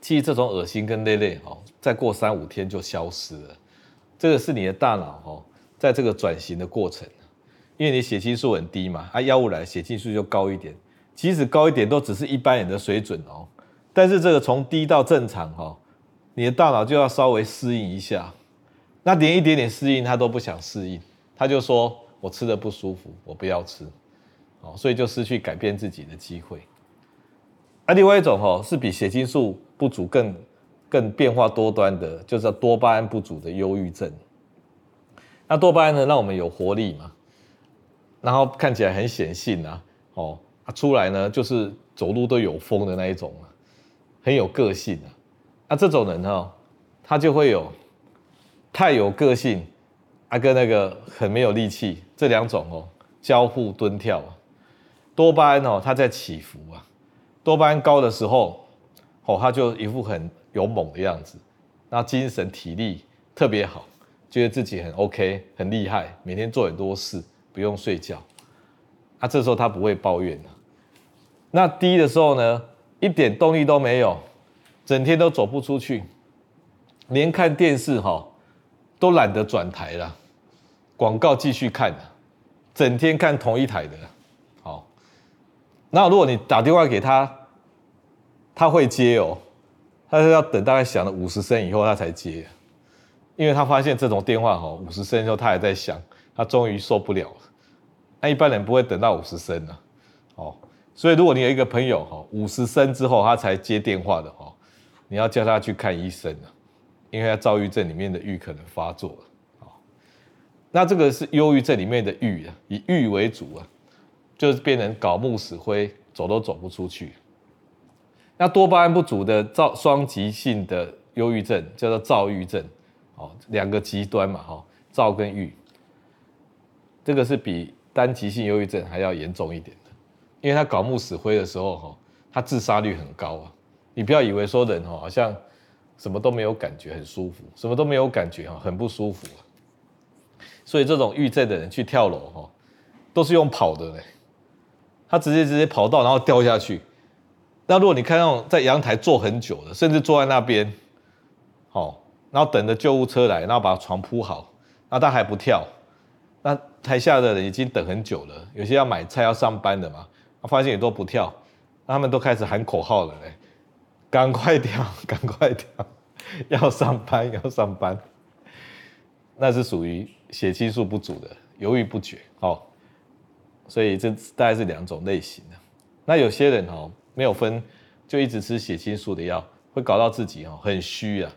其实这种恶心跟累累，哦，再过三五天就消失了。这个是你的大脑，哦，在这个转型的过程。因为你血清素很低嘛，啊，药物来血清素就高一点。即使高一点，都只是一般人的水准哦。但是这个从低到正常，哈，你的大脑就要稍微适应一下。那连一点点适应，他都不想适应，他就说我吃的不舒服，我不要吃。”所以就失去改变自己的机会。啊，另外一种哦是比血清素不足更更变化多端的，就是多巴胺不足的忧郁症。那多巴胺呢，让我们有活力嘛，然后看起来很显性啊，哦，出来呢就是走路都有风的那一种啊，很有个性啊。那这种人哦，他就会有太有个性啊，跟那个很没有力气这两种哦交互蹲跳。多巴胺哦，它在起伏啊。多巴胺高的时候，哦，他就一副很勇猛的样子，那精神体力特别好，觉得自己很 OK 很厉害，每天做很多事，不用睡觉。啊，这时候他不会抱怨了。那低的时候呢，一点动力都没有，整天都走不出去，连看电视哈都懒得转台了，广告继续看，整天看同一台的。那如果你打电话给他，他会接哦，他是要等大概响了五十声以后他才接，因为他发现这种电话哈五十声之后他还在响，他终于受不了。了。那一般人不会等到五十声的，哦，所以如果你有一个朋友哈，五十声之后他才接电话的哈，你要叫他去看医生了，因为他躁郁症里面的郁可能发作了，那这个是忧郁症里面的郁啊，以郁为主啊，就是变成搞木死灰，走都走不出去。那多巴胺不足的躁双极性的忧郁症叫做躁郁症，哦，两个极端嘛，哈，躁跟郁，这个是比。单极性忧郁症还要严重一点的，因为他搞木死灰的时候，哈，他自杀率很高啊。你不要以为说人，哈，好像什么都没有感觉，很舒服，什么都没有感觉，哈，很不舒服。所以这种郁症的人去跳楼，哈，都是用跑的嘞。他直接直接跑到，然后掉下去。那如果你看到在阳台坐很久的，甚至坐在那边，好，然后等着救护车来，然后把床铺好，那他还不跳。那台下的人已经等很久了，有些要买菜要上班的嘛，发现也都不跳，他们都开始喊口号了嘞，赶快跳，赶快跳，要上班要上班，那是属于血清素不足的，犹豫不决哦，所以这大概是两种类型的。那有些人哦没有分，就一直吃血清素的药，会搞到自己哦很虚啊，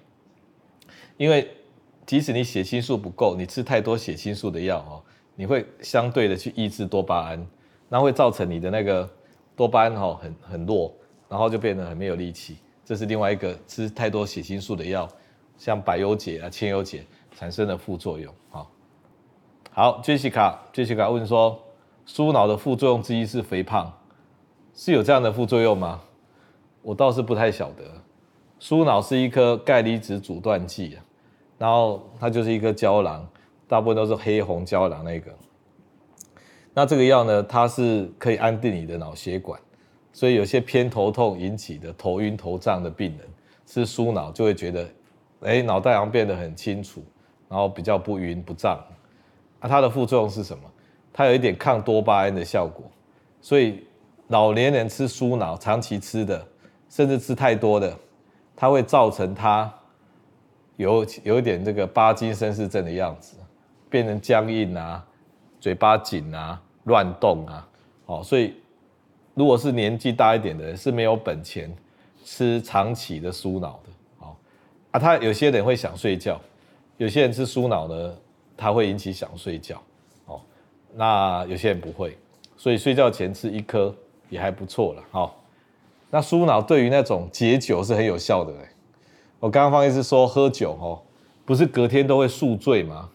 因为。即使你血清素不够，你吃太多血清素的药哦，你会相对的去抑制多巴胺，那会造成你的那个多巴胺哈很很弱，然后就变得很没有力气。这是另外一个吃太多血清素的药，像百忧解啊、千忧解产生的副作用。好，好，Jessica，Jessica 问说，舒脑的副作用之一是肥胖，是有这样的副作用吗？我倒是不太晓得。舒脑是一颗钙离子阻断剂啊。然后它就是一颗胶囊，大部分都是黑红胶囊那个。那这个药呢，它是可以安定你的脑血管，所以有些偏头痛引起的头晕头胀的病人吃舒脑就会觉得，哎，脑袋好像变得很清楚，然后比较不晕不胀。啊，它的副作用是什么？它有一点抗多巴胺的效果，所以老年人吃舒脑，长期吃的，甚至吃太多的，它会造成它。有有一点这个巴金森氏症的样子，变成僵硬啊，嘴巴紧啊，乱动啊，哦，所以如果是年纪大一点的人是没有本钱吃长期的舒脑的，哦，啊，他有些人会想睡觉，有些人吃舒脑呢，他会引起想睡觉，那有些人不会，所以睡觉前吃一颗也还不错了，哦，那舒脑对于那种解酒是很有效的嘞。我刚刚方医师说喝酒哦，不是隔天都会宿醉吗？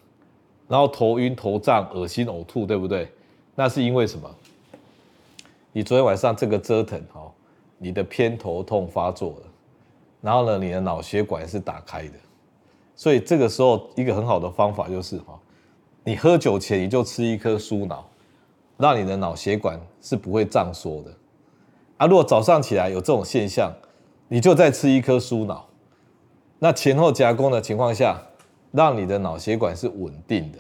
然后头晕头胀、恶心呕吐，对不对？那是因为什么？你昨天晚上这个折腾哦，你的偏头痛发作了，然后呢，你的脑血管是打开的，所以这个时候一个很好的方法就是哈，你喝酒前你就吃一颗舒脑，让你的脑血管是不会胀缩的。啊，如果早上起来有这种现象，你就再吃一颗舒脑。那前后夹攻的情况下，让你的脑血管是稳定的，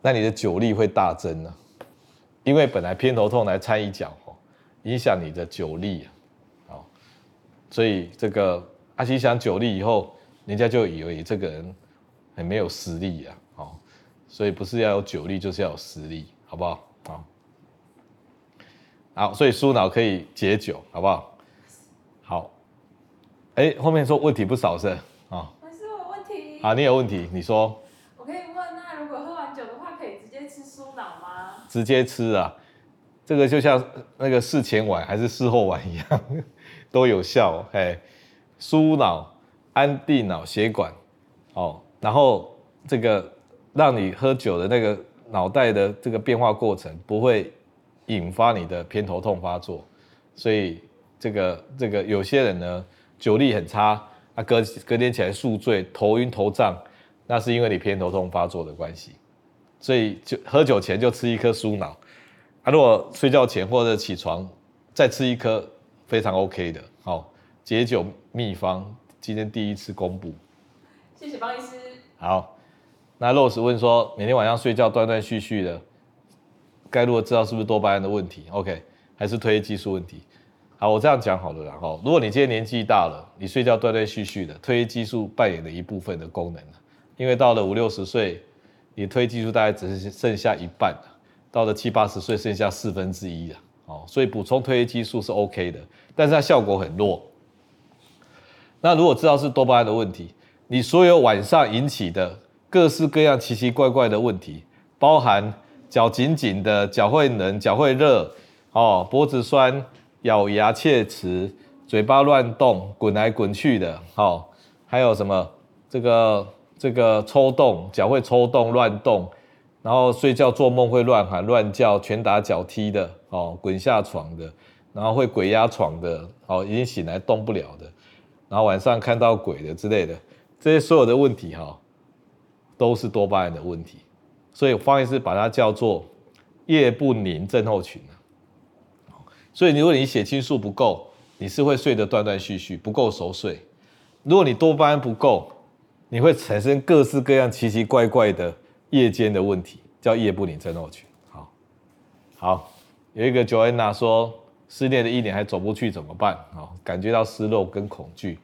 那你的酒力会大增呢？因为本来偏头痛来掺一脚哦，影响你的酒力啊，所以这个阿西想酒力以后，人家就以为这个人很没有实力啊，所以不是要有酒力，就是要有实力，好不好？好，好，所以舒脑可以解酒，好不好？好。哎，后面说问题不少是啊，还是我有问题？啊，你有问题，你说。我可以问，那如果喝完酒的话，可以直接吃舒脑吗？直接吃啊，这个就像那个事前丸还是事后丸一样，都有效。哎，舒脑，安定脑血管，哦，然后这个让你喝酒的那个脑袋的这个变化过程不会引发你的偏头痛发作，所以这个这个有些人呢。酒力很差，啊隔隔天起来宿醉、头晕头胀，那是因为你偏头痛发作的关系。所以就喝酒前就吃一颗舒脑，啊，如果睡觉前或者起床再吃一颗，非常 OK 的。好，解酒秘方今天第一次公布。谢谢方医师。好，那 Rose 问说，每天晚上睡觉断断续续的，该如何知道是不是多巴胺的问题？OK，还是褪黑激素问题？好，我这样讲好了然后，如果你今天年纪大了，你睡觉断断续续的，褪黑激素扮演了一部分的功能，因为到了五六十岁。你褪黑激素大概只是剩下一半，到了七八十岁剩下四分之一了，哦，所以补充褪黑激素是 OK 的，但是它效果很弱。那如果知道是多巴胺的问题，你所有晚上引起的各式各样奇奇怪怪的问题，包含脚紧紧的、脚会冷、脚会热，哦，脖子酸、咬牙切齿、嘴巴乱动、滚来滚去的，哦，还有什么这个？这个抽动，脚会抽动乱动，然后睡觉做梦会乱喊乱叫，拳打脚踢的，哦，滚下床的，然后会鬼压床的，哦，已经醒来动不了的，然后晚上看到鬼的之类的，这些所有的问题哈、都是多巴胺的问题，所以方医师把它叫做夜不宁症候群。所以如果你血清素不够，你是会睡得断断续续，不够熟睡；如果你多巴胺不够，你会产生各式各样奇奇怪怪的夜间的问题，叫夜不宁症候群。好，好，有一个 Joanna 说，失恋的一年还走不去怎么办？哦，感觉到失落跟恐惧。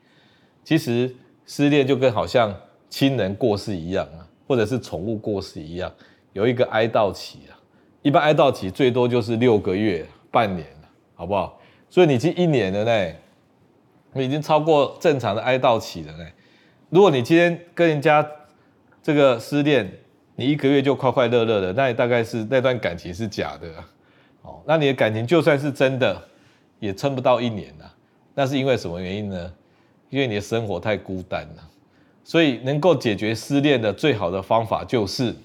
其实失恋就跟好像亲人过世一样啊，或者是宠物过世一样，有一个哀悼期啊。一般哀悼期最多就是六个月、半年，好不好？所以你已经一年了呢，你已经超过正常的哀悼期了呢。如果你今天跟人家这个失恋，你一个月就快快乐乐的，那你大概是那段感情是假的，哦，那你的感情就算是真的，也撑不到一年了。那是因为什么原因呢？因为你的生活太孤单了。所以能够解决失恋的最好的方法就是，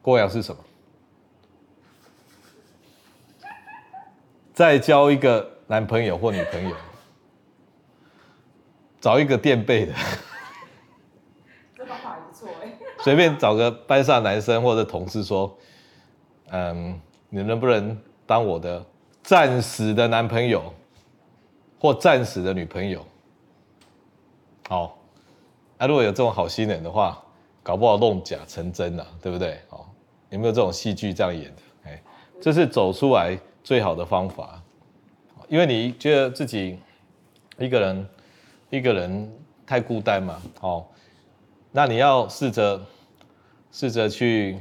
郭阳是什么？再交一个男朋友或女朋友。找一个垫背的，这方法还不错哎。随便找个班上男生或者同事说，嗯，你能不能当我的暂时的男朋友或暂时的女朋友？好，那如果有这种好心人的话，搞不好弄假成真了，对不对？好，有没有这种戏剧这样演的？哎，这是走出来最好的方法，因为你觉得自己一个人。一个人太孤单嘛，哦，那你要试着试着去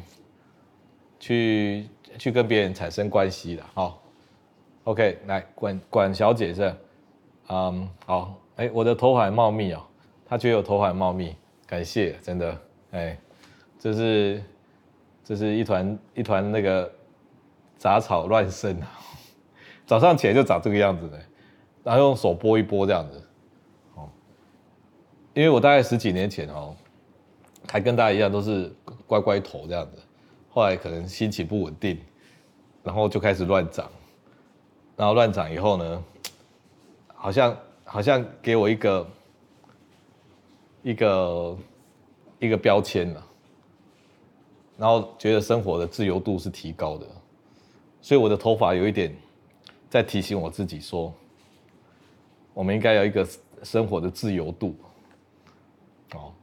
去去跟别人产生关系了，好，哦，OK，来管管小姐是，嗯，好，哎，我的头发茂密哦，他觉得我头发很茂密，感谢，真的，哎，这是这是一团一团那个杂草乱生啊，早上起来就长这个样子的，然后用手拨一拨这样子。哦因为我大概十几年前哦，还跟大家一样都是乖乖头这样子，后来可能心情不稳定，然后就开始乱长，然后乱长以后呢，好像好像给我一个一个一个标签了，然后觉得生活的自由度是提高的，所以我的头发有一点在提醒我自己说，我们应该有一个生活的自由度。哦，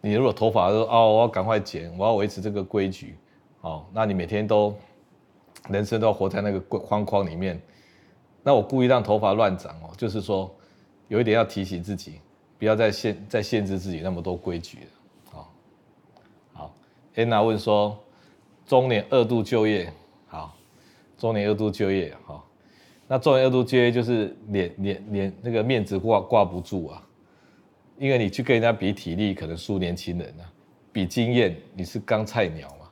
你如果头发说哦，我要赶快剪，我要维持这个规矩，哦，那你每天都人生都要活在那个框框里面，那我故意让头发乱长哦，就是说有一点要提醒自己，不要再限再限制自己那么多规矩了，好，好，Anna 问说中年二度就业，好，中年二度就业，好，那中年二度就业就是脸脸脸那个面子挂挂不住啊。因为你去跟人家比体力，可能输年轻人啊；比经验，你是刚菜鸟嘛，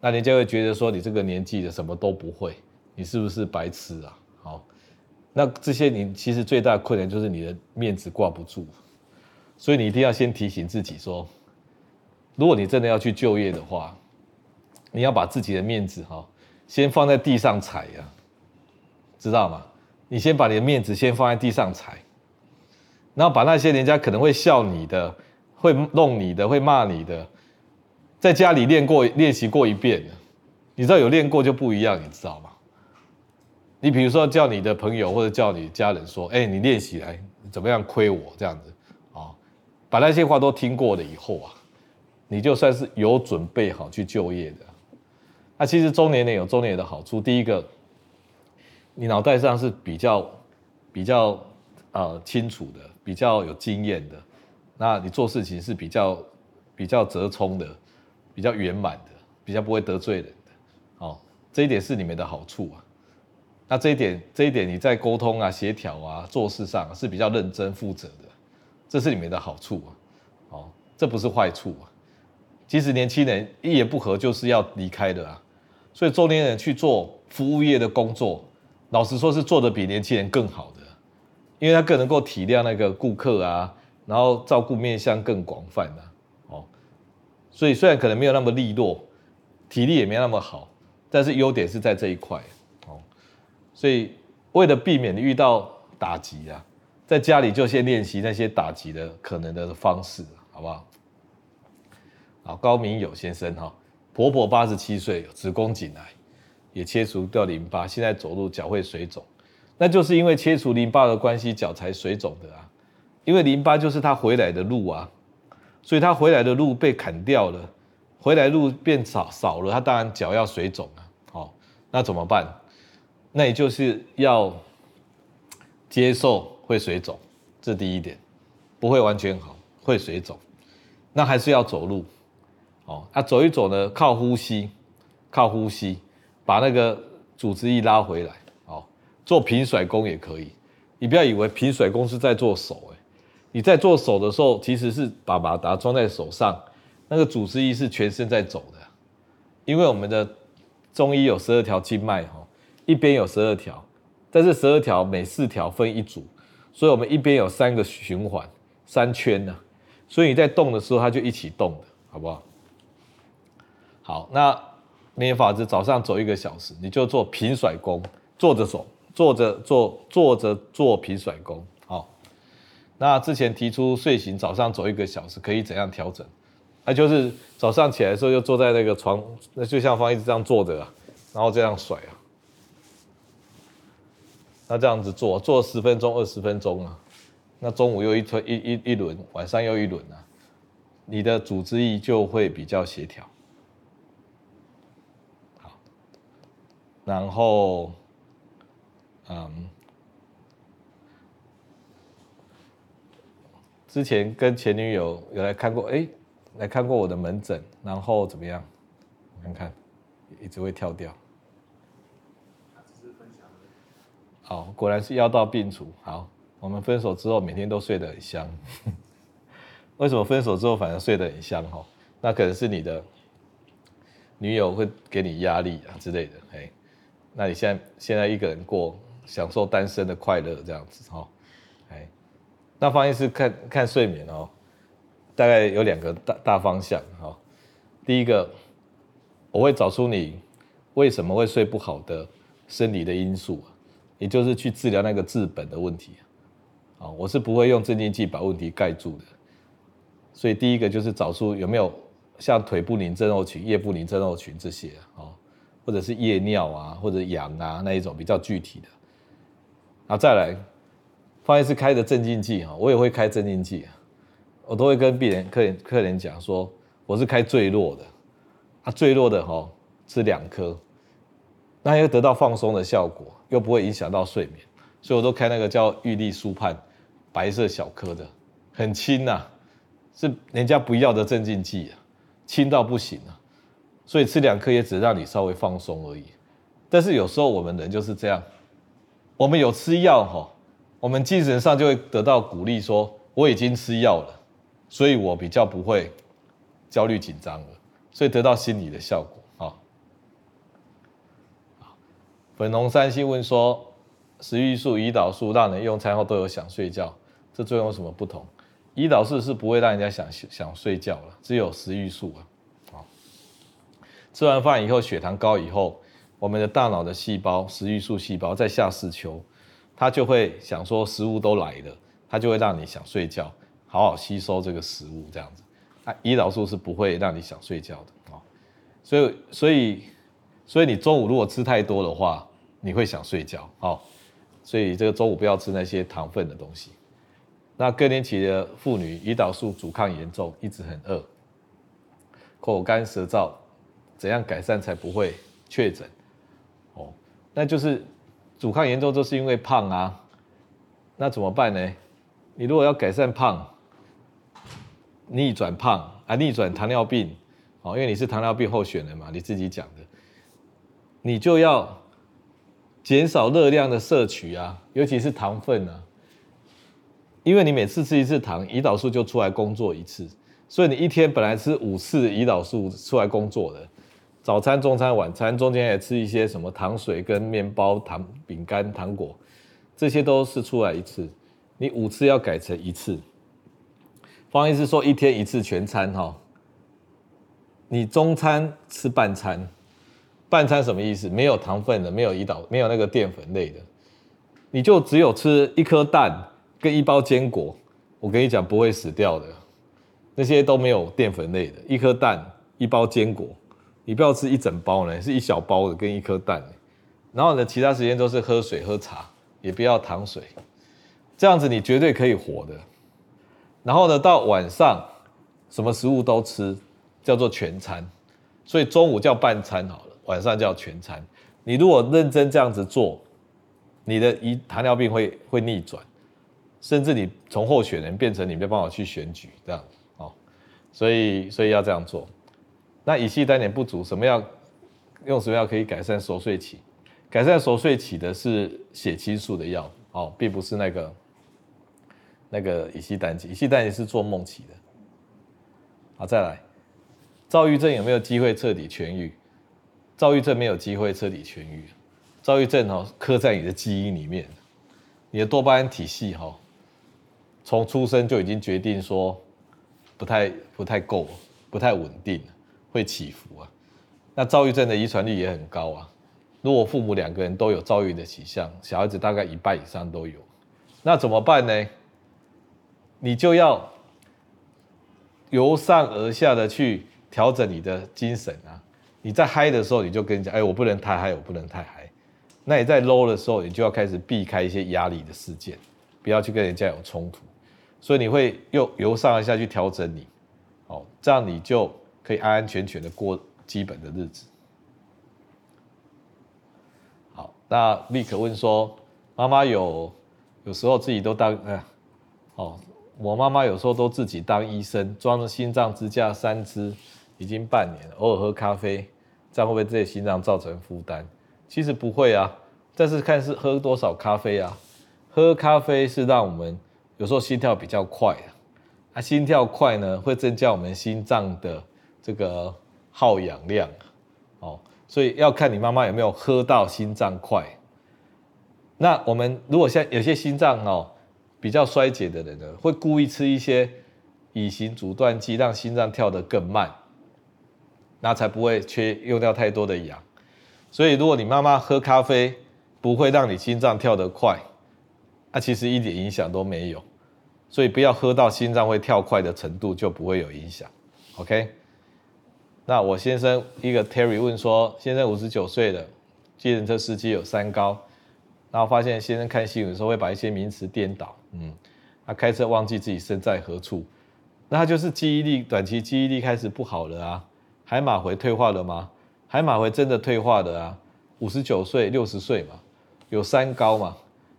那人家会觉得说你这个年纪的什么都不会，你是不是白痴啊？好，那这些你其实最大的困难就是你的面子挂不住，所以你一定要先提醒自己说，如果你真的要去就业的话，你要把自己的面子哈先放在地上踩呀，知道吗？你先把你的面子先放在地上踩，然后把那些人家可能会笑你的、会弄你的、会骂你的，在家里练过、练习过一遍，你知道有练过就不一样，你知道吗？你比如说叫你的朋友或者叫你家人说：“哎，你练习来怎么样亏我这样子？”把那些话都听过了以后啊，你就算是有准备好去就业的。那其实中年人有中年人的好处，第一个。你脑袋上是比较比较呃清楚的，比较有经验的，那你做事情是比较比较折衷的，比较圆满的，比较不会得罪人的，哦，这一点是你们的好处啊。那这一点这一点你在沟通啊、协调啊、做事上是比较认真负责的，这是你们的好处啊。哦，这不是坏处啊。其实年轻人一言不合就是要离开的啊，所以中年人去做服务业的工作。老实说，是做的比年轻人更好的，因为他更能够体谅那个顾客啊，然后照顾面向更广泛的哦。所以虽然可能没有那么利落，体力也没那么好，但是优点是在这一块哦。所以为了避免你遇到打击啊，在家里就先练习那些打击的可能的方式，好不好？好，高明友先生哈，婆婆八十七岁，子宫颈癌。也切除掉淋巴，现在走路脚会水肿，那就是因为切除淋巴的关系，脚才水肿的啊。因为淋巴就是他回来的路啊，所以他回来的路被砍掉了，回来路变少少了，他当然脚要水肿啊。好，那怎么办？那也就是要接受会水肿，这第一点，不会完全好，会水肿，那还是要走路。哦，那走一走呢，靠呼吸，靠呼吸。把那个组织一拉回来，哦，做平甩功也可以。你不要以为平甩功是在做手，哎，你在做手的时候，其实是把马达装在手上，那个组织一是全身在走的。因为我们的中医有十二条经脉，哈，一边有十二条，但是十二条每四条分一组，所以我们一边有三个循环，三圈呢。所以你在动的时候，它就一起动的，好不好？好，那。练法子，早上走一个小时，你就做平甩功，坐着走，坐着做，坐着做平甩功。好，那之前提出睡醒早上走一个小时，可以怎样调整？那就是早上起来的时候，就坐在那个床，那就像方一直这样坐着，啊然后这样甩啊。那这样子做，做十分钟、二十分钟啊。那中午又一推一一一轮，晚上又一轮啊，你的组织液就会比较协调。好然后，嗯，之前跟前女友有来看过，哎，来看过我的门诊，然后怎么样？看看，一直会跳掉。好，果然是药到病除。好，我们分手之后每天都睡得很香。为什么分手之后反而睡得很香？哈，那可能是你的女友会给你压力啊之类的，哎。那你现在现在一个人过，享受单身的快乐这样子哈，哎，那方医师看看睡眠哦，大概有两个大大方向哈。第一个，我会找出你为什么会睡不好的生理的因素，也就是去治疗那个治本的问题啊。我是不会用镇静剂把问题盖住的，所以第一个就是找出有没有像腿不宁症候群、夜不宁症候群这些啊。或者是夜尿啊，或者痒啊那一种比较具体的，然后再来，方医师开的镇静剂哈，我也会开镇静剂，我都会跟病人、客人、客人讲说，我是开最弱的，啊最弱的哈吃两颗，那又得到放松的效果，又不会影响到睡眠，所以我都开那个叫玉立舒盼，白色小颗的，很轻呐，是人家不要的镇静剂啊，轻到不行啊。所以吃两颗也只让你稍微放松而已，但是有时候我们人就是这样，我们有吃药哈，我们精神上就会得到鼓励，说我已经吃药了，所以我比较不会焦虑紧张了，所以得到心理的效果啊。粉红三星问说，食欲素、胰岛素让人用餐后都有想睡觉，这作用有什么不同？胰岛素是不会让人家想想睡觉了，只有食欲素啊。吃完饭以后，血糖高以后，我们的大脑的细胞，食欲素细胞在下视丘，它就会想说食物都来了，它就会让你想睡觉，好好吸收这个食物这样子。那胰岛素是不会让你想睡觉的哦，所以所以所以你中午如果吃太多的话，你会想睡觉哦，所以这个中午不要吃那些糖分的东西。那更年期的妇女胰岛素阻抗严重，一直很饿，口干舌燥，怎样改善才不会确诊？哦，那就是。阻抗严重就是因为胖啊，那怎么办呢？你如果要改善胖，逆转胖啊，逆转糖尿病，哦，因为你是糖尿病候选人嘛，你自己讲的，你就要减少热量的摄取啊，尤其是糖分啊，因为你每次吃一次糖，胰岛素就出来工作一次，所以你一天本来吃五次胰岛素出来工作的。早餐、中餐、晚餐中间也吃一些什么糖水跟面包、糖饼干、糖果，这些都是出来一次。你五次要改成一次。方医师说一天一次全餐哈。你中餐吃半餐，半餐什么意思？没有糖分的，没有胰岛，没有那个淀粉类的，你就只有吃一颗蛋跟一包坚果。我跟你讲不会死掉的，那些都没有淀粉类的，一颗蛋一包坚果。你不要吃一整包呢，是一小包的跟一颗蛋，然后呢，其他时间都是喝水喝茶，也不要糖水，这样子你绝对可以活的。然后呢，到晚上什么食物都吃，叫做全餐。所以中午叫半餐好，晚上叫全餐。你如果认真这样子做，你的一糖尿病会会逆转，甚至你从候选人变成你没办法去选举这样哦。所以所以要这样做。那乙烯单碱不足，什么药用什么药可以改善熟睡期？改善熟睡期的是血清素的药哦，并不是那个那个乙烯单碱。乙烯单碱是做梦期的。好，再来，躁郁症有没有机会彻底痊愈？躁郁症没有机会彻底痊愈。躁郁症哦，刻在你的基因里面，你的多巴胺体系哈，从出生就已经决定说不太不太够，不太稳定。会起伏啊，那躁郁症的遗传率也很高啊。如果父母两个人都有躁郁的倾向，小孩子大概一半以上都有。那怎么办呢？你就要由上而下的去调整你的精神啊。你在嗨的时候，你就跟人讲，哎，我不能太嗨，我不能太嗨。那你在 low 的时候，你就要开始避开一些压力的事件，不要去跟人家有冲突。所以你会又由上而下去调整你，哦，这样你就。可以安安全全的过基本的日子。好，那立刻问说，妈妈有有时候自己都当，哎，哦，我妈妈有时候都自己当医生，装了心脏支架三支，已经半年了，偶尔喝咖啡，这样会不会对心脏造成负担？其实不会啊，但是看是喝多少咖啡啊，喝咖啡是让我们有时候心跳比较快啊，啊，心跳快呢会增加我们心脏的。这个耗氧量，哦，所以要看你妈妈有没有喝到心脏快。那我们如果像有些心脏哦比较衰竭的人呢，会故意吃一些乙型阻断剂，让心脏跳得更慢，那才不会缺用掉太多的氧。所以如果你妈妈喝咖啡不会让你心脏跳得快，那其实一点影响都没有。所以不要喝到心脏会跳快的程度，就不会有影响。OK。那我先生一个 Terry 问说，先生五十九岁了，计程车司机有三高，然后发现先生看新闻的时候会把一些名词颠倒，嗯，他开车忘记自己身在何处，那他就是记忆力短期记忆力开始不好了啊，海马回退化了吗？海马回真的退化了啊，五十九岁六十岁嘛，有三高嘛，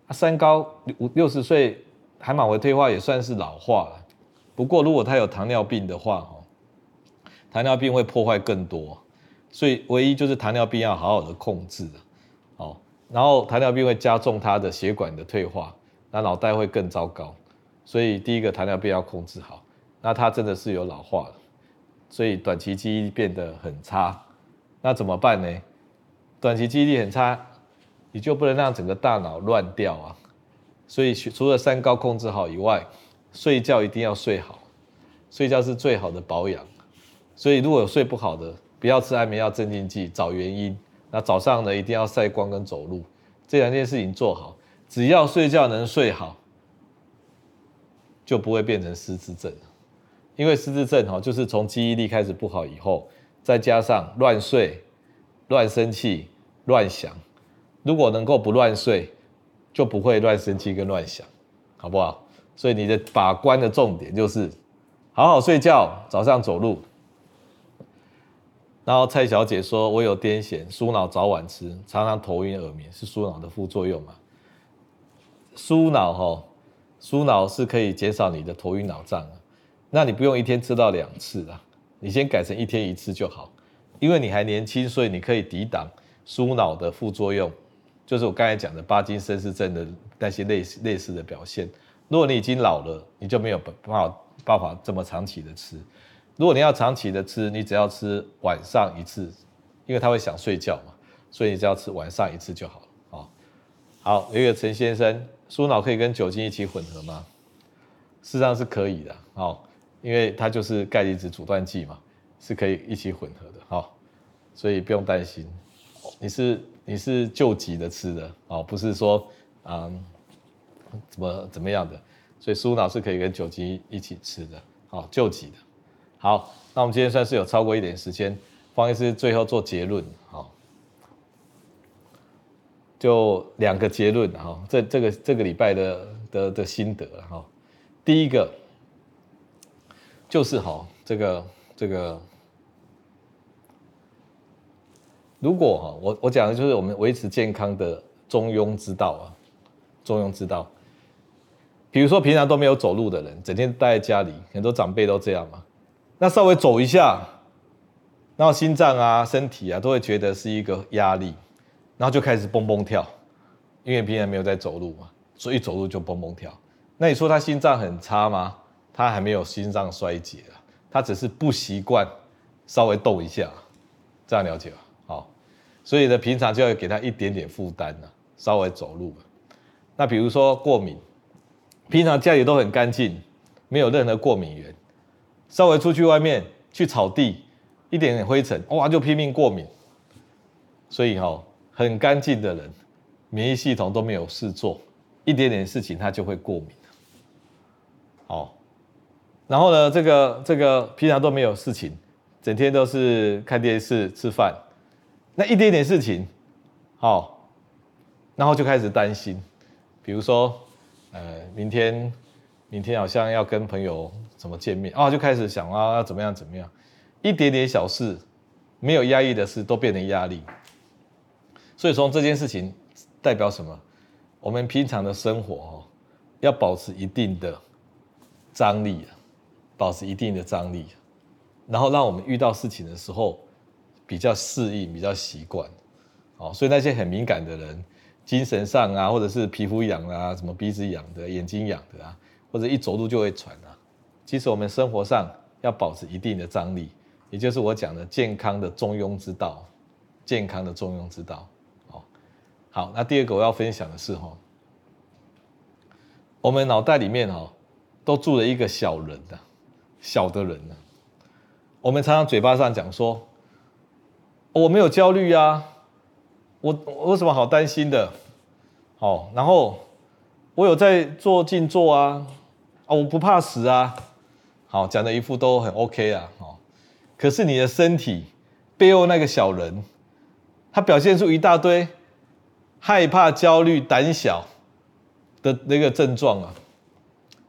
啊三高五六十岁海马回退化也算是老化了，不过如果他有糖尿病的话，哦糖尿病会破坏更多，所以唯一就是糖尿病要好好的控制，哦，然后糖尿病会加重他的血管的退化，那脑袋会更糟糕，所以第一个糖尿病要控制好，那他真的是有老化了，所以短期记忆力变得很差，那怎么办呢？短期记忆力很差，你就不能让整个大脑乱掉啊，所以除了三高控制好以外，睡觉一定要睡好，睡觉是最好的保养。所以如果有睡不好的，不要吃安眠药、镇静剂，找原因。那早上呢，一定要晒光跟走路，这两件事情做好，只要睡觉能睡好，就不会变成失智症。因为失智症哈，就是从记忆力开始不好以后，再加上乱睡、乱生气、乱想。如果能够不乱睡，就不会乱生气跟乱想，好不好？所以你的把关的重点就是好好睡觉，早上走路。然后蔡小姐说：“我有癫痫，舒脑早晚吃，常常头晕耳鸣，是舒脑的副作用吗？”舒脑哈，舒脑是可以减少你的头晕脑胀，那你不用一天吃到两次啊，你先改成一天一次就好，因为你还年轻，所以你可以抵挡舒脑的副作用，就是我刚才讲的巴金森氏症的那些类似类似的表现。如果你已经老了，你就没有办法办法这么长期的吃。如果你要长期的吃，你只要吃晚上一次，因为他会想睡觉嘛，所以你只要吃晚上一次就好了。好，好，有一个陈先生，舒脑可以跟酒精一起混合吗？事实上是可以的，好，因为它就是钙离子阻断剂嘛，是可以一起混合的，好，所以不用担心。你是你是救急的吃的，哦，不是说嗯怎么怎么样的，所以舒脑是可以跟酒精一起吃的，好，救急的。好，那我们今天算是有超过一点时间，方医师最后做结论，好，就两个结论，哈，这这个这个礼拜的的的心得，哈，第一个就是哈，这个这个，如果哈，我我讲的就是我们维持健康的中庸之道啊，中庸之道，比如说平常都没有走路的人，整天待在家里，很多长辈都这样嘛。那稍微走一下，然后心脏啊、身体啊都会觉得是一个压力，然后就开始蹦蹦跳，因为平常没有在走路嘛，所以走路就蹦蹦跳。那你说他心脏很差吗？他还没有心脏衰竭啊，他只是不习惯稍微动一下，这样了解吧？好，所以呢，平常就要给他一点点负担呢，稍微走路。那比如说过敏，平常家里都很干净，没有任何过敏源。稍微出去外面去草地，一点点灰尘，哇，就拼命过敏。所以哈，很干净的人，免疫系统都没有事做，一点点事情他就会过敏。好，然后呢，这个这个平常都没有事情，整天都是看电视、吃饭，那一点点事情，好，然后就开始担心，比如说，呃，明天明天好像要跟朋友。怎么见面啊？就开始想啊，要怎么样怎么样？一点点小事，没有压抑的事，都变成压力。所以从这件事情代表什么？我们平常的生活哦，要保持一定的张力，保持一定的张力，然后让我们遇到事情的时候比较适应，比较习惯。哦，所以那些很敏感的人，精神上啊，或者是皮肤痒啊，什么鼻子痒的、眼睛痒的啊，或者一走路就会喘啊。其实我们生活上要保持一定的张力，也就是我讲的健康的中庸之道。健康的中庸之道，哦，好。那第二个我要分享的是哈，我们脑袋里面哈都住了一个小人的，小的人呢。我们常常嘴巴上讲说，我没有焦虑啊，我我有什么好担心的？好，然后我有在做静坐啊，啊，我不怕死啊。好，讲的一副都很 OK 啊，好，可是你的身体背后那个小人，他表现出一大堆害怕、焦虑、胆小的那个症状啊，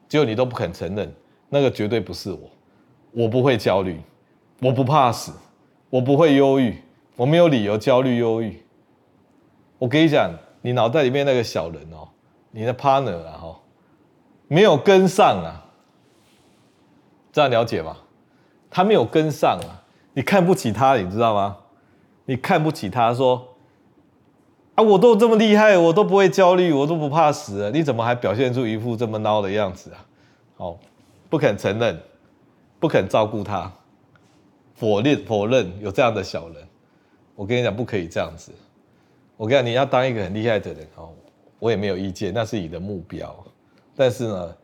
结果你都不肯承认，那个绝对不是我，我不会焦虑，我不怕死，我不会忧郁，我没有理由焦虑、忧郁。我跟你讲，你脑袋里面那个小人哦，你的 partner 啊，哈，没有跟上啊。这样了解吗？他没有跟上啊！你看不起他，你知道吗？你看不起他，说啊，我都这么厉害，我都不会焦虑，我都不怕死，你怎么还表现出一副这么孬的样子啊？哦，不肯承认，不肯照顾他，否认否认有这样的小人。我跟你讲，不可以这样子。我跟你讲，你要当一个很厉害的人哦，我也没有意见，那是你的目标。但是呢，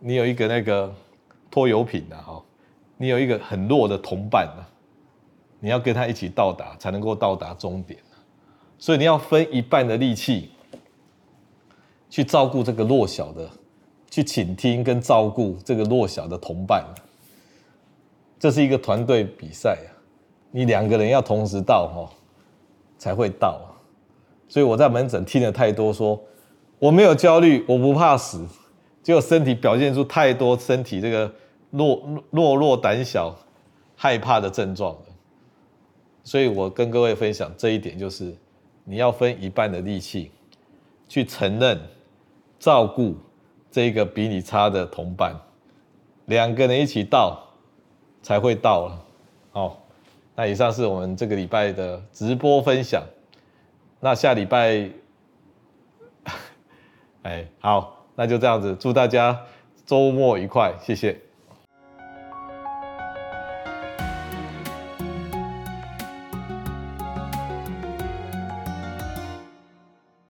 你有一个那个。拖油瓶的哈，你有一个很弱的同伴啊，你要跟他一起到达，才能够到达终点。所以你要分一半的力气去照顾这个弱小的，去倾听跟照顾这个弱小的同伴。这是一个团队比赛啊，你两个人要同时到哈，才会到。所以我在门诊听了太多说，我没有焦虑，我不怕死，结果身体表现出太多身体这个弱弱弱胆小、害怕的症状了。所以我跟各位分享这一点，就是你要分一半的力气去承认、照顾这个比你差的同伴，两个人一起到。才会到了，好，那以上是我们这个礼拜的直播分享，那下礼拜，哎，好，那就这样子，祝大家周末愉快，谢谢。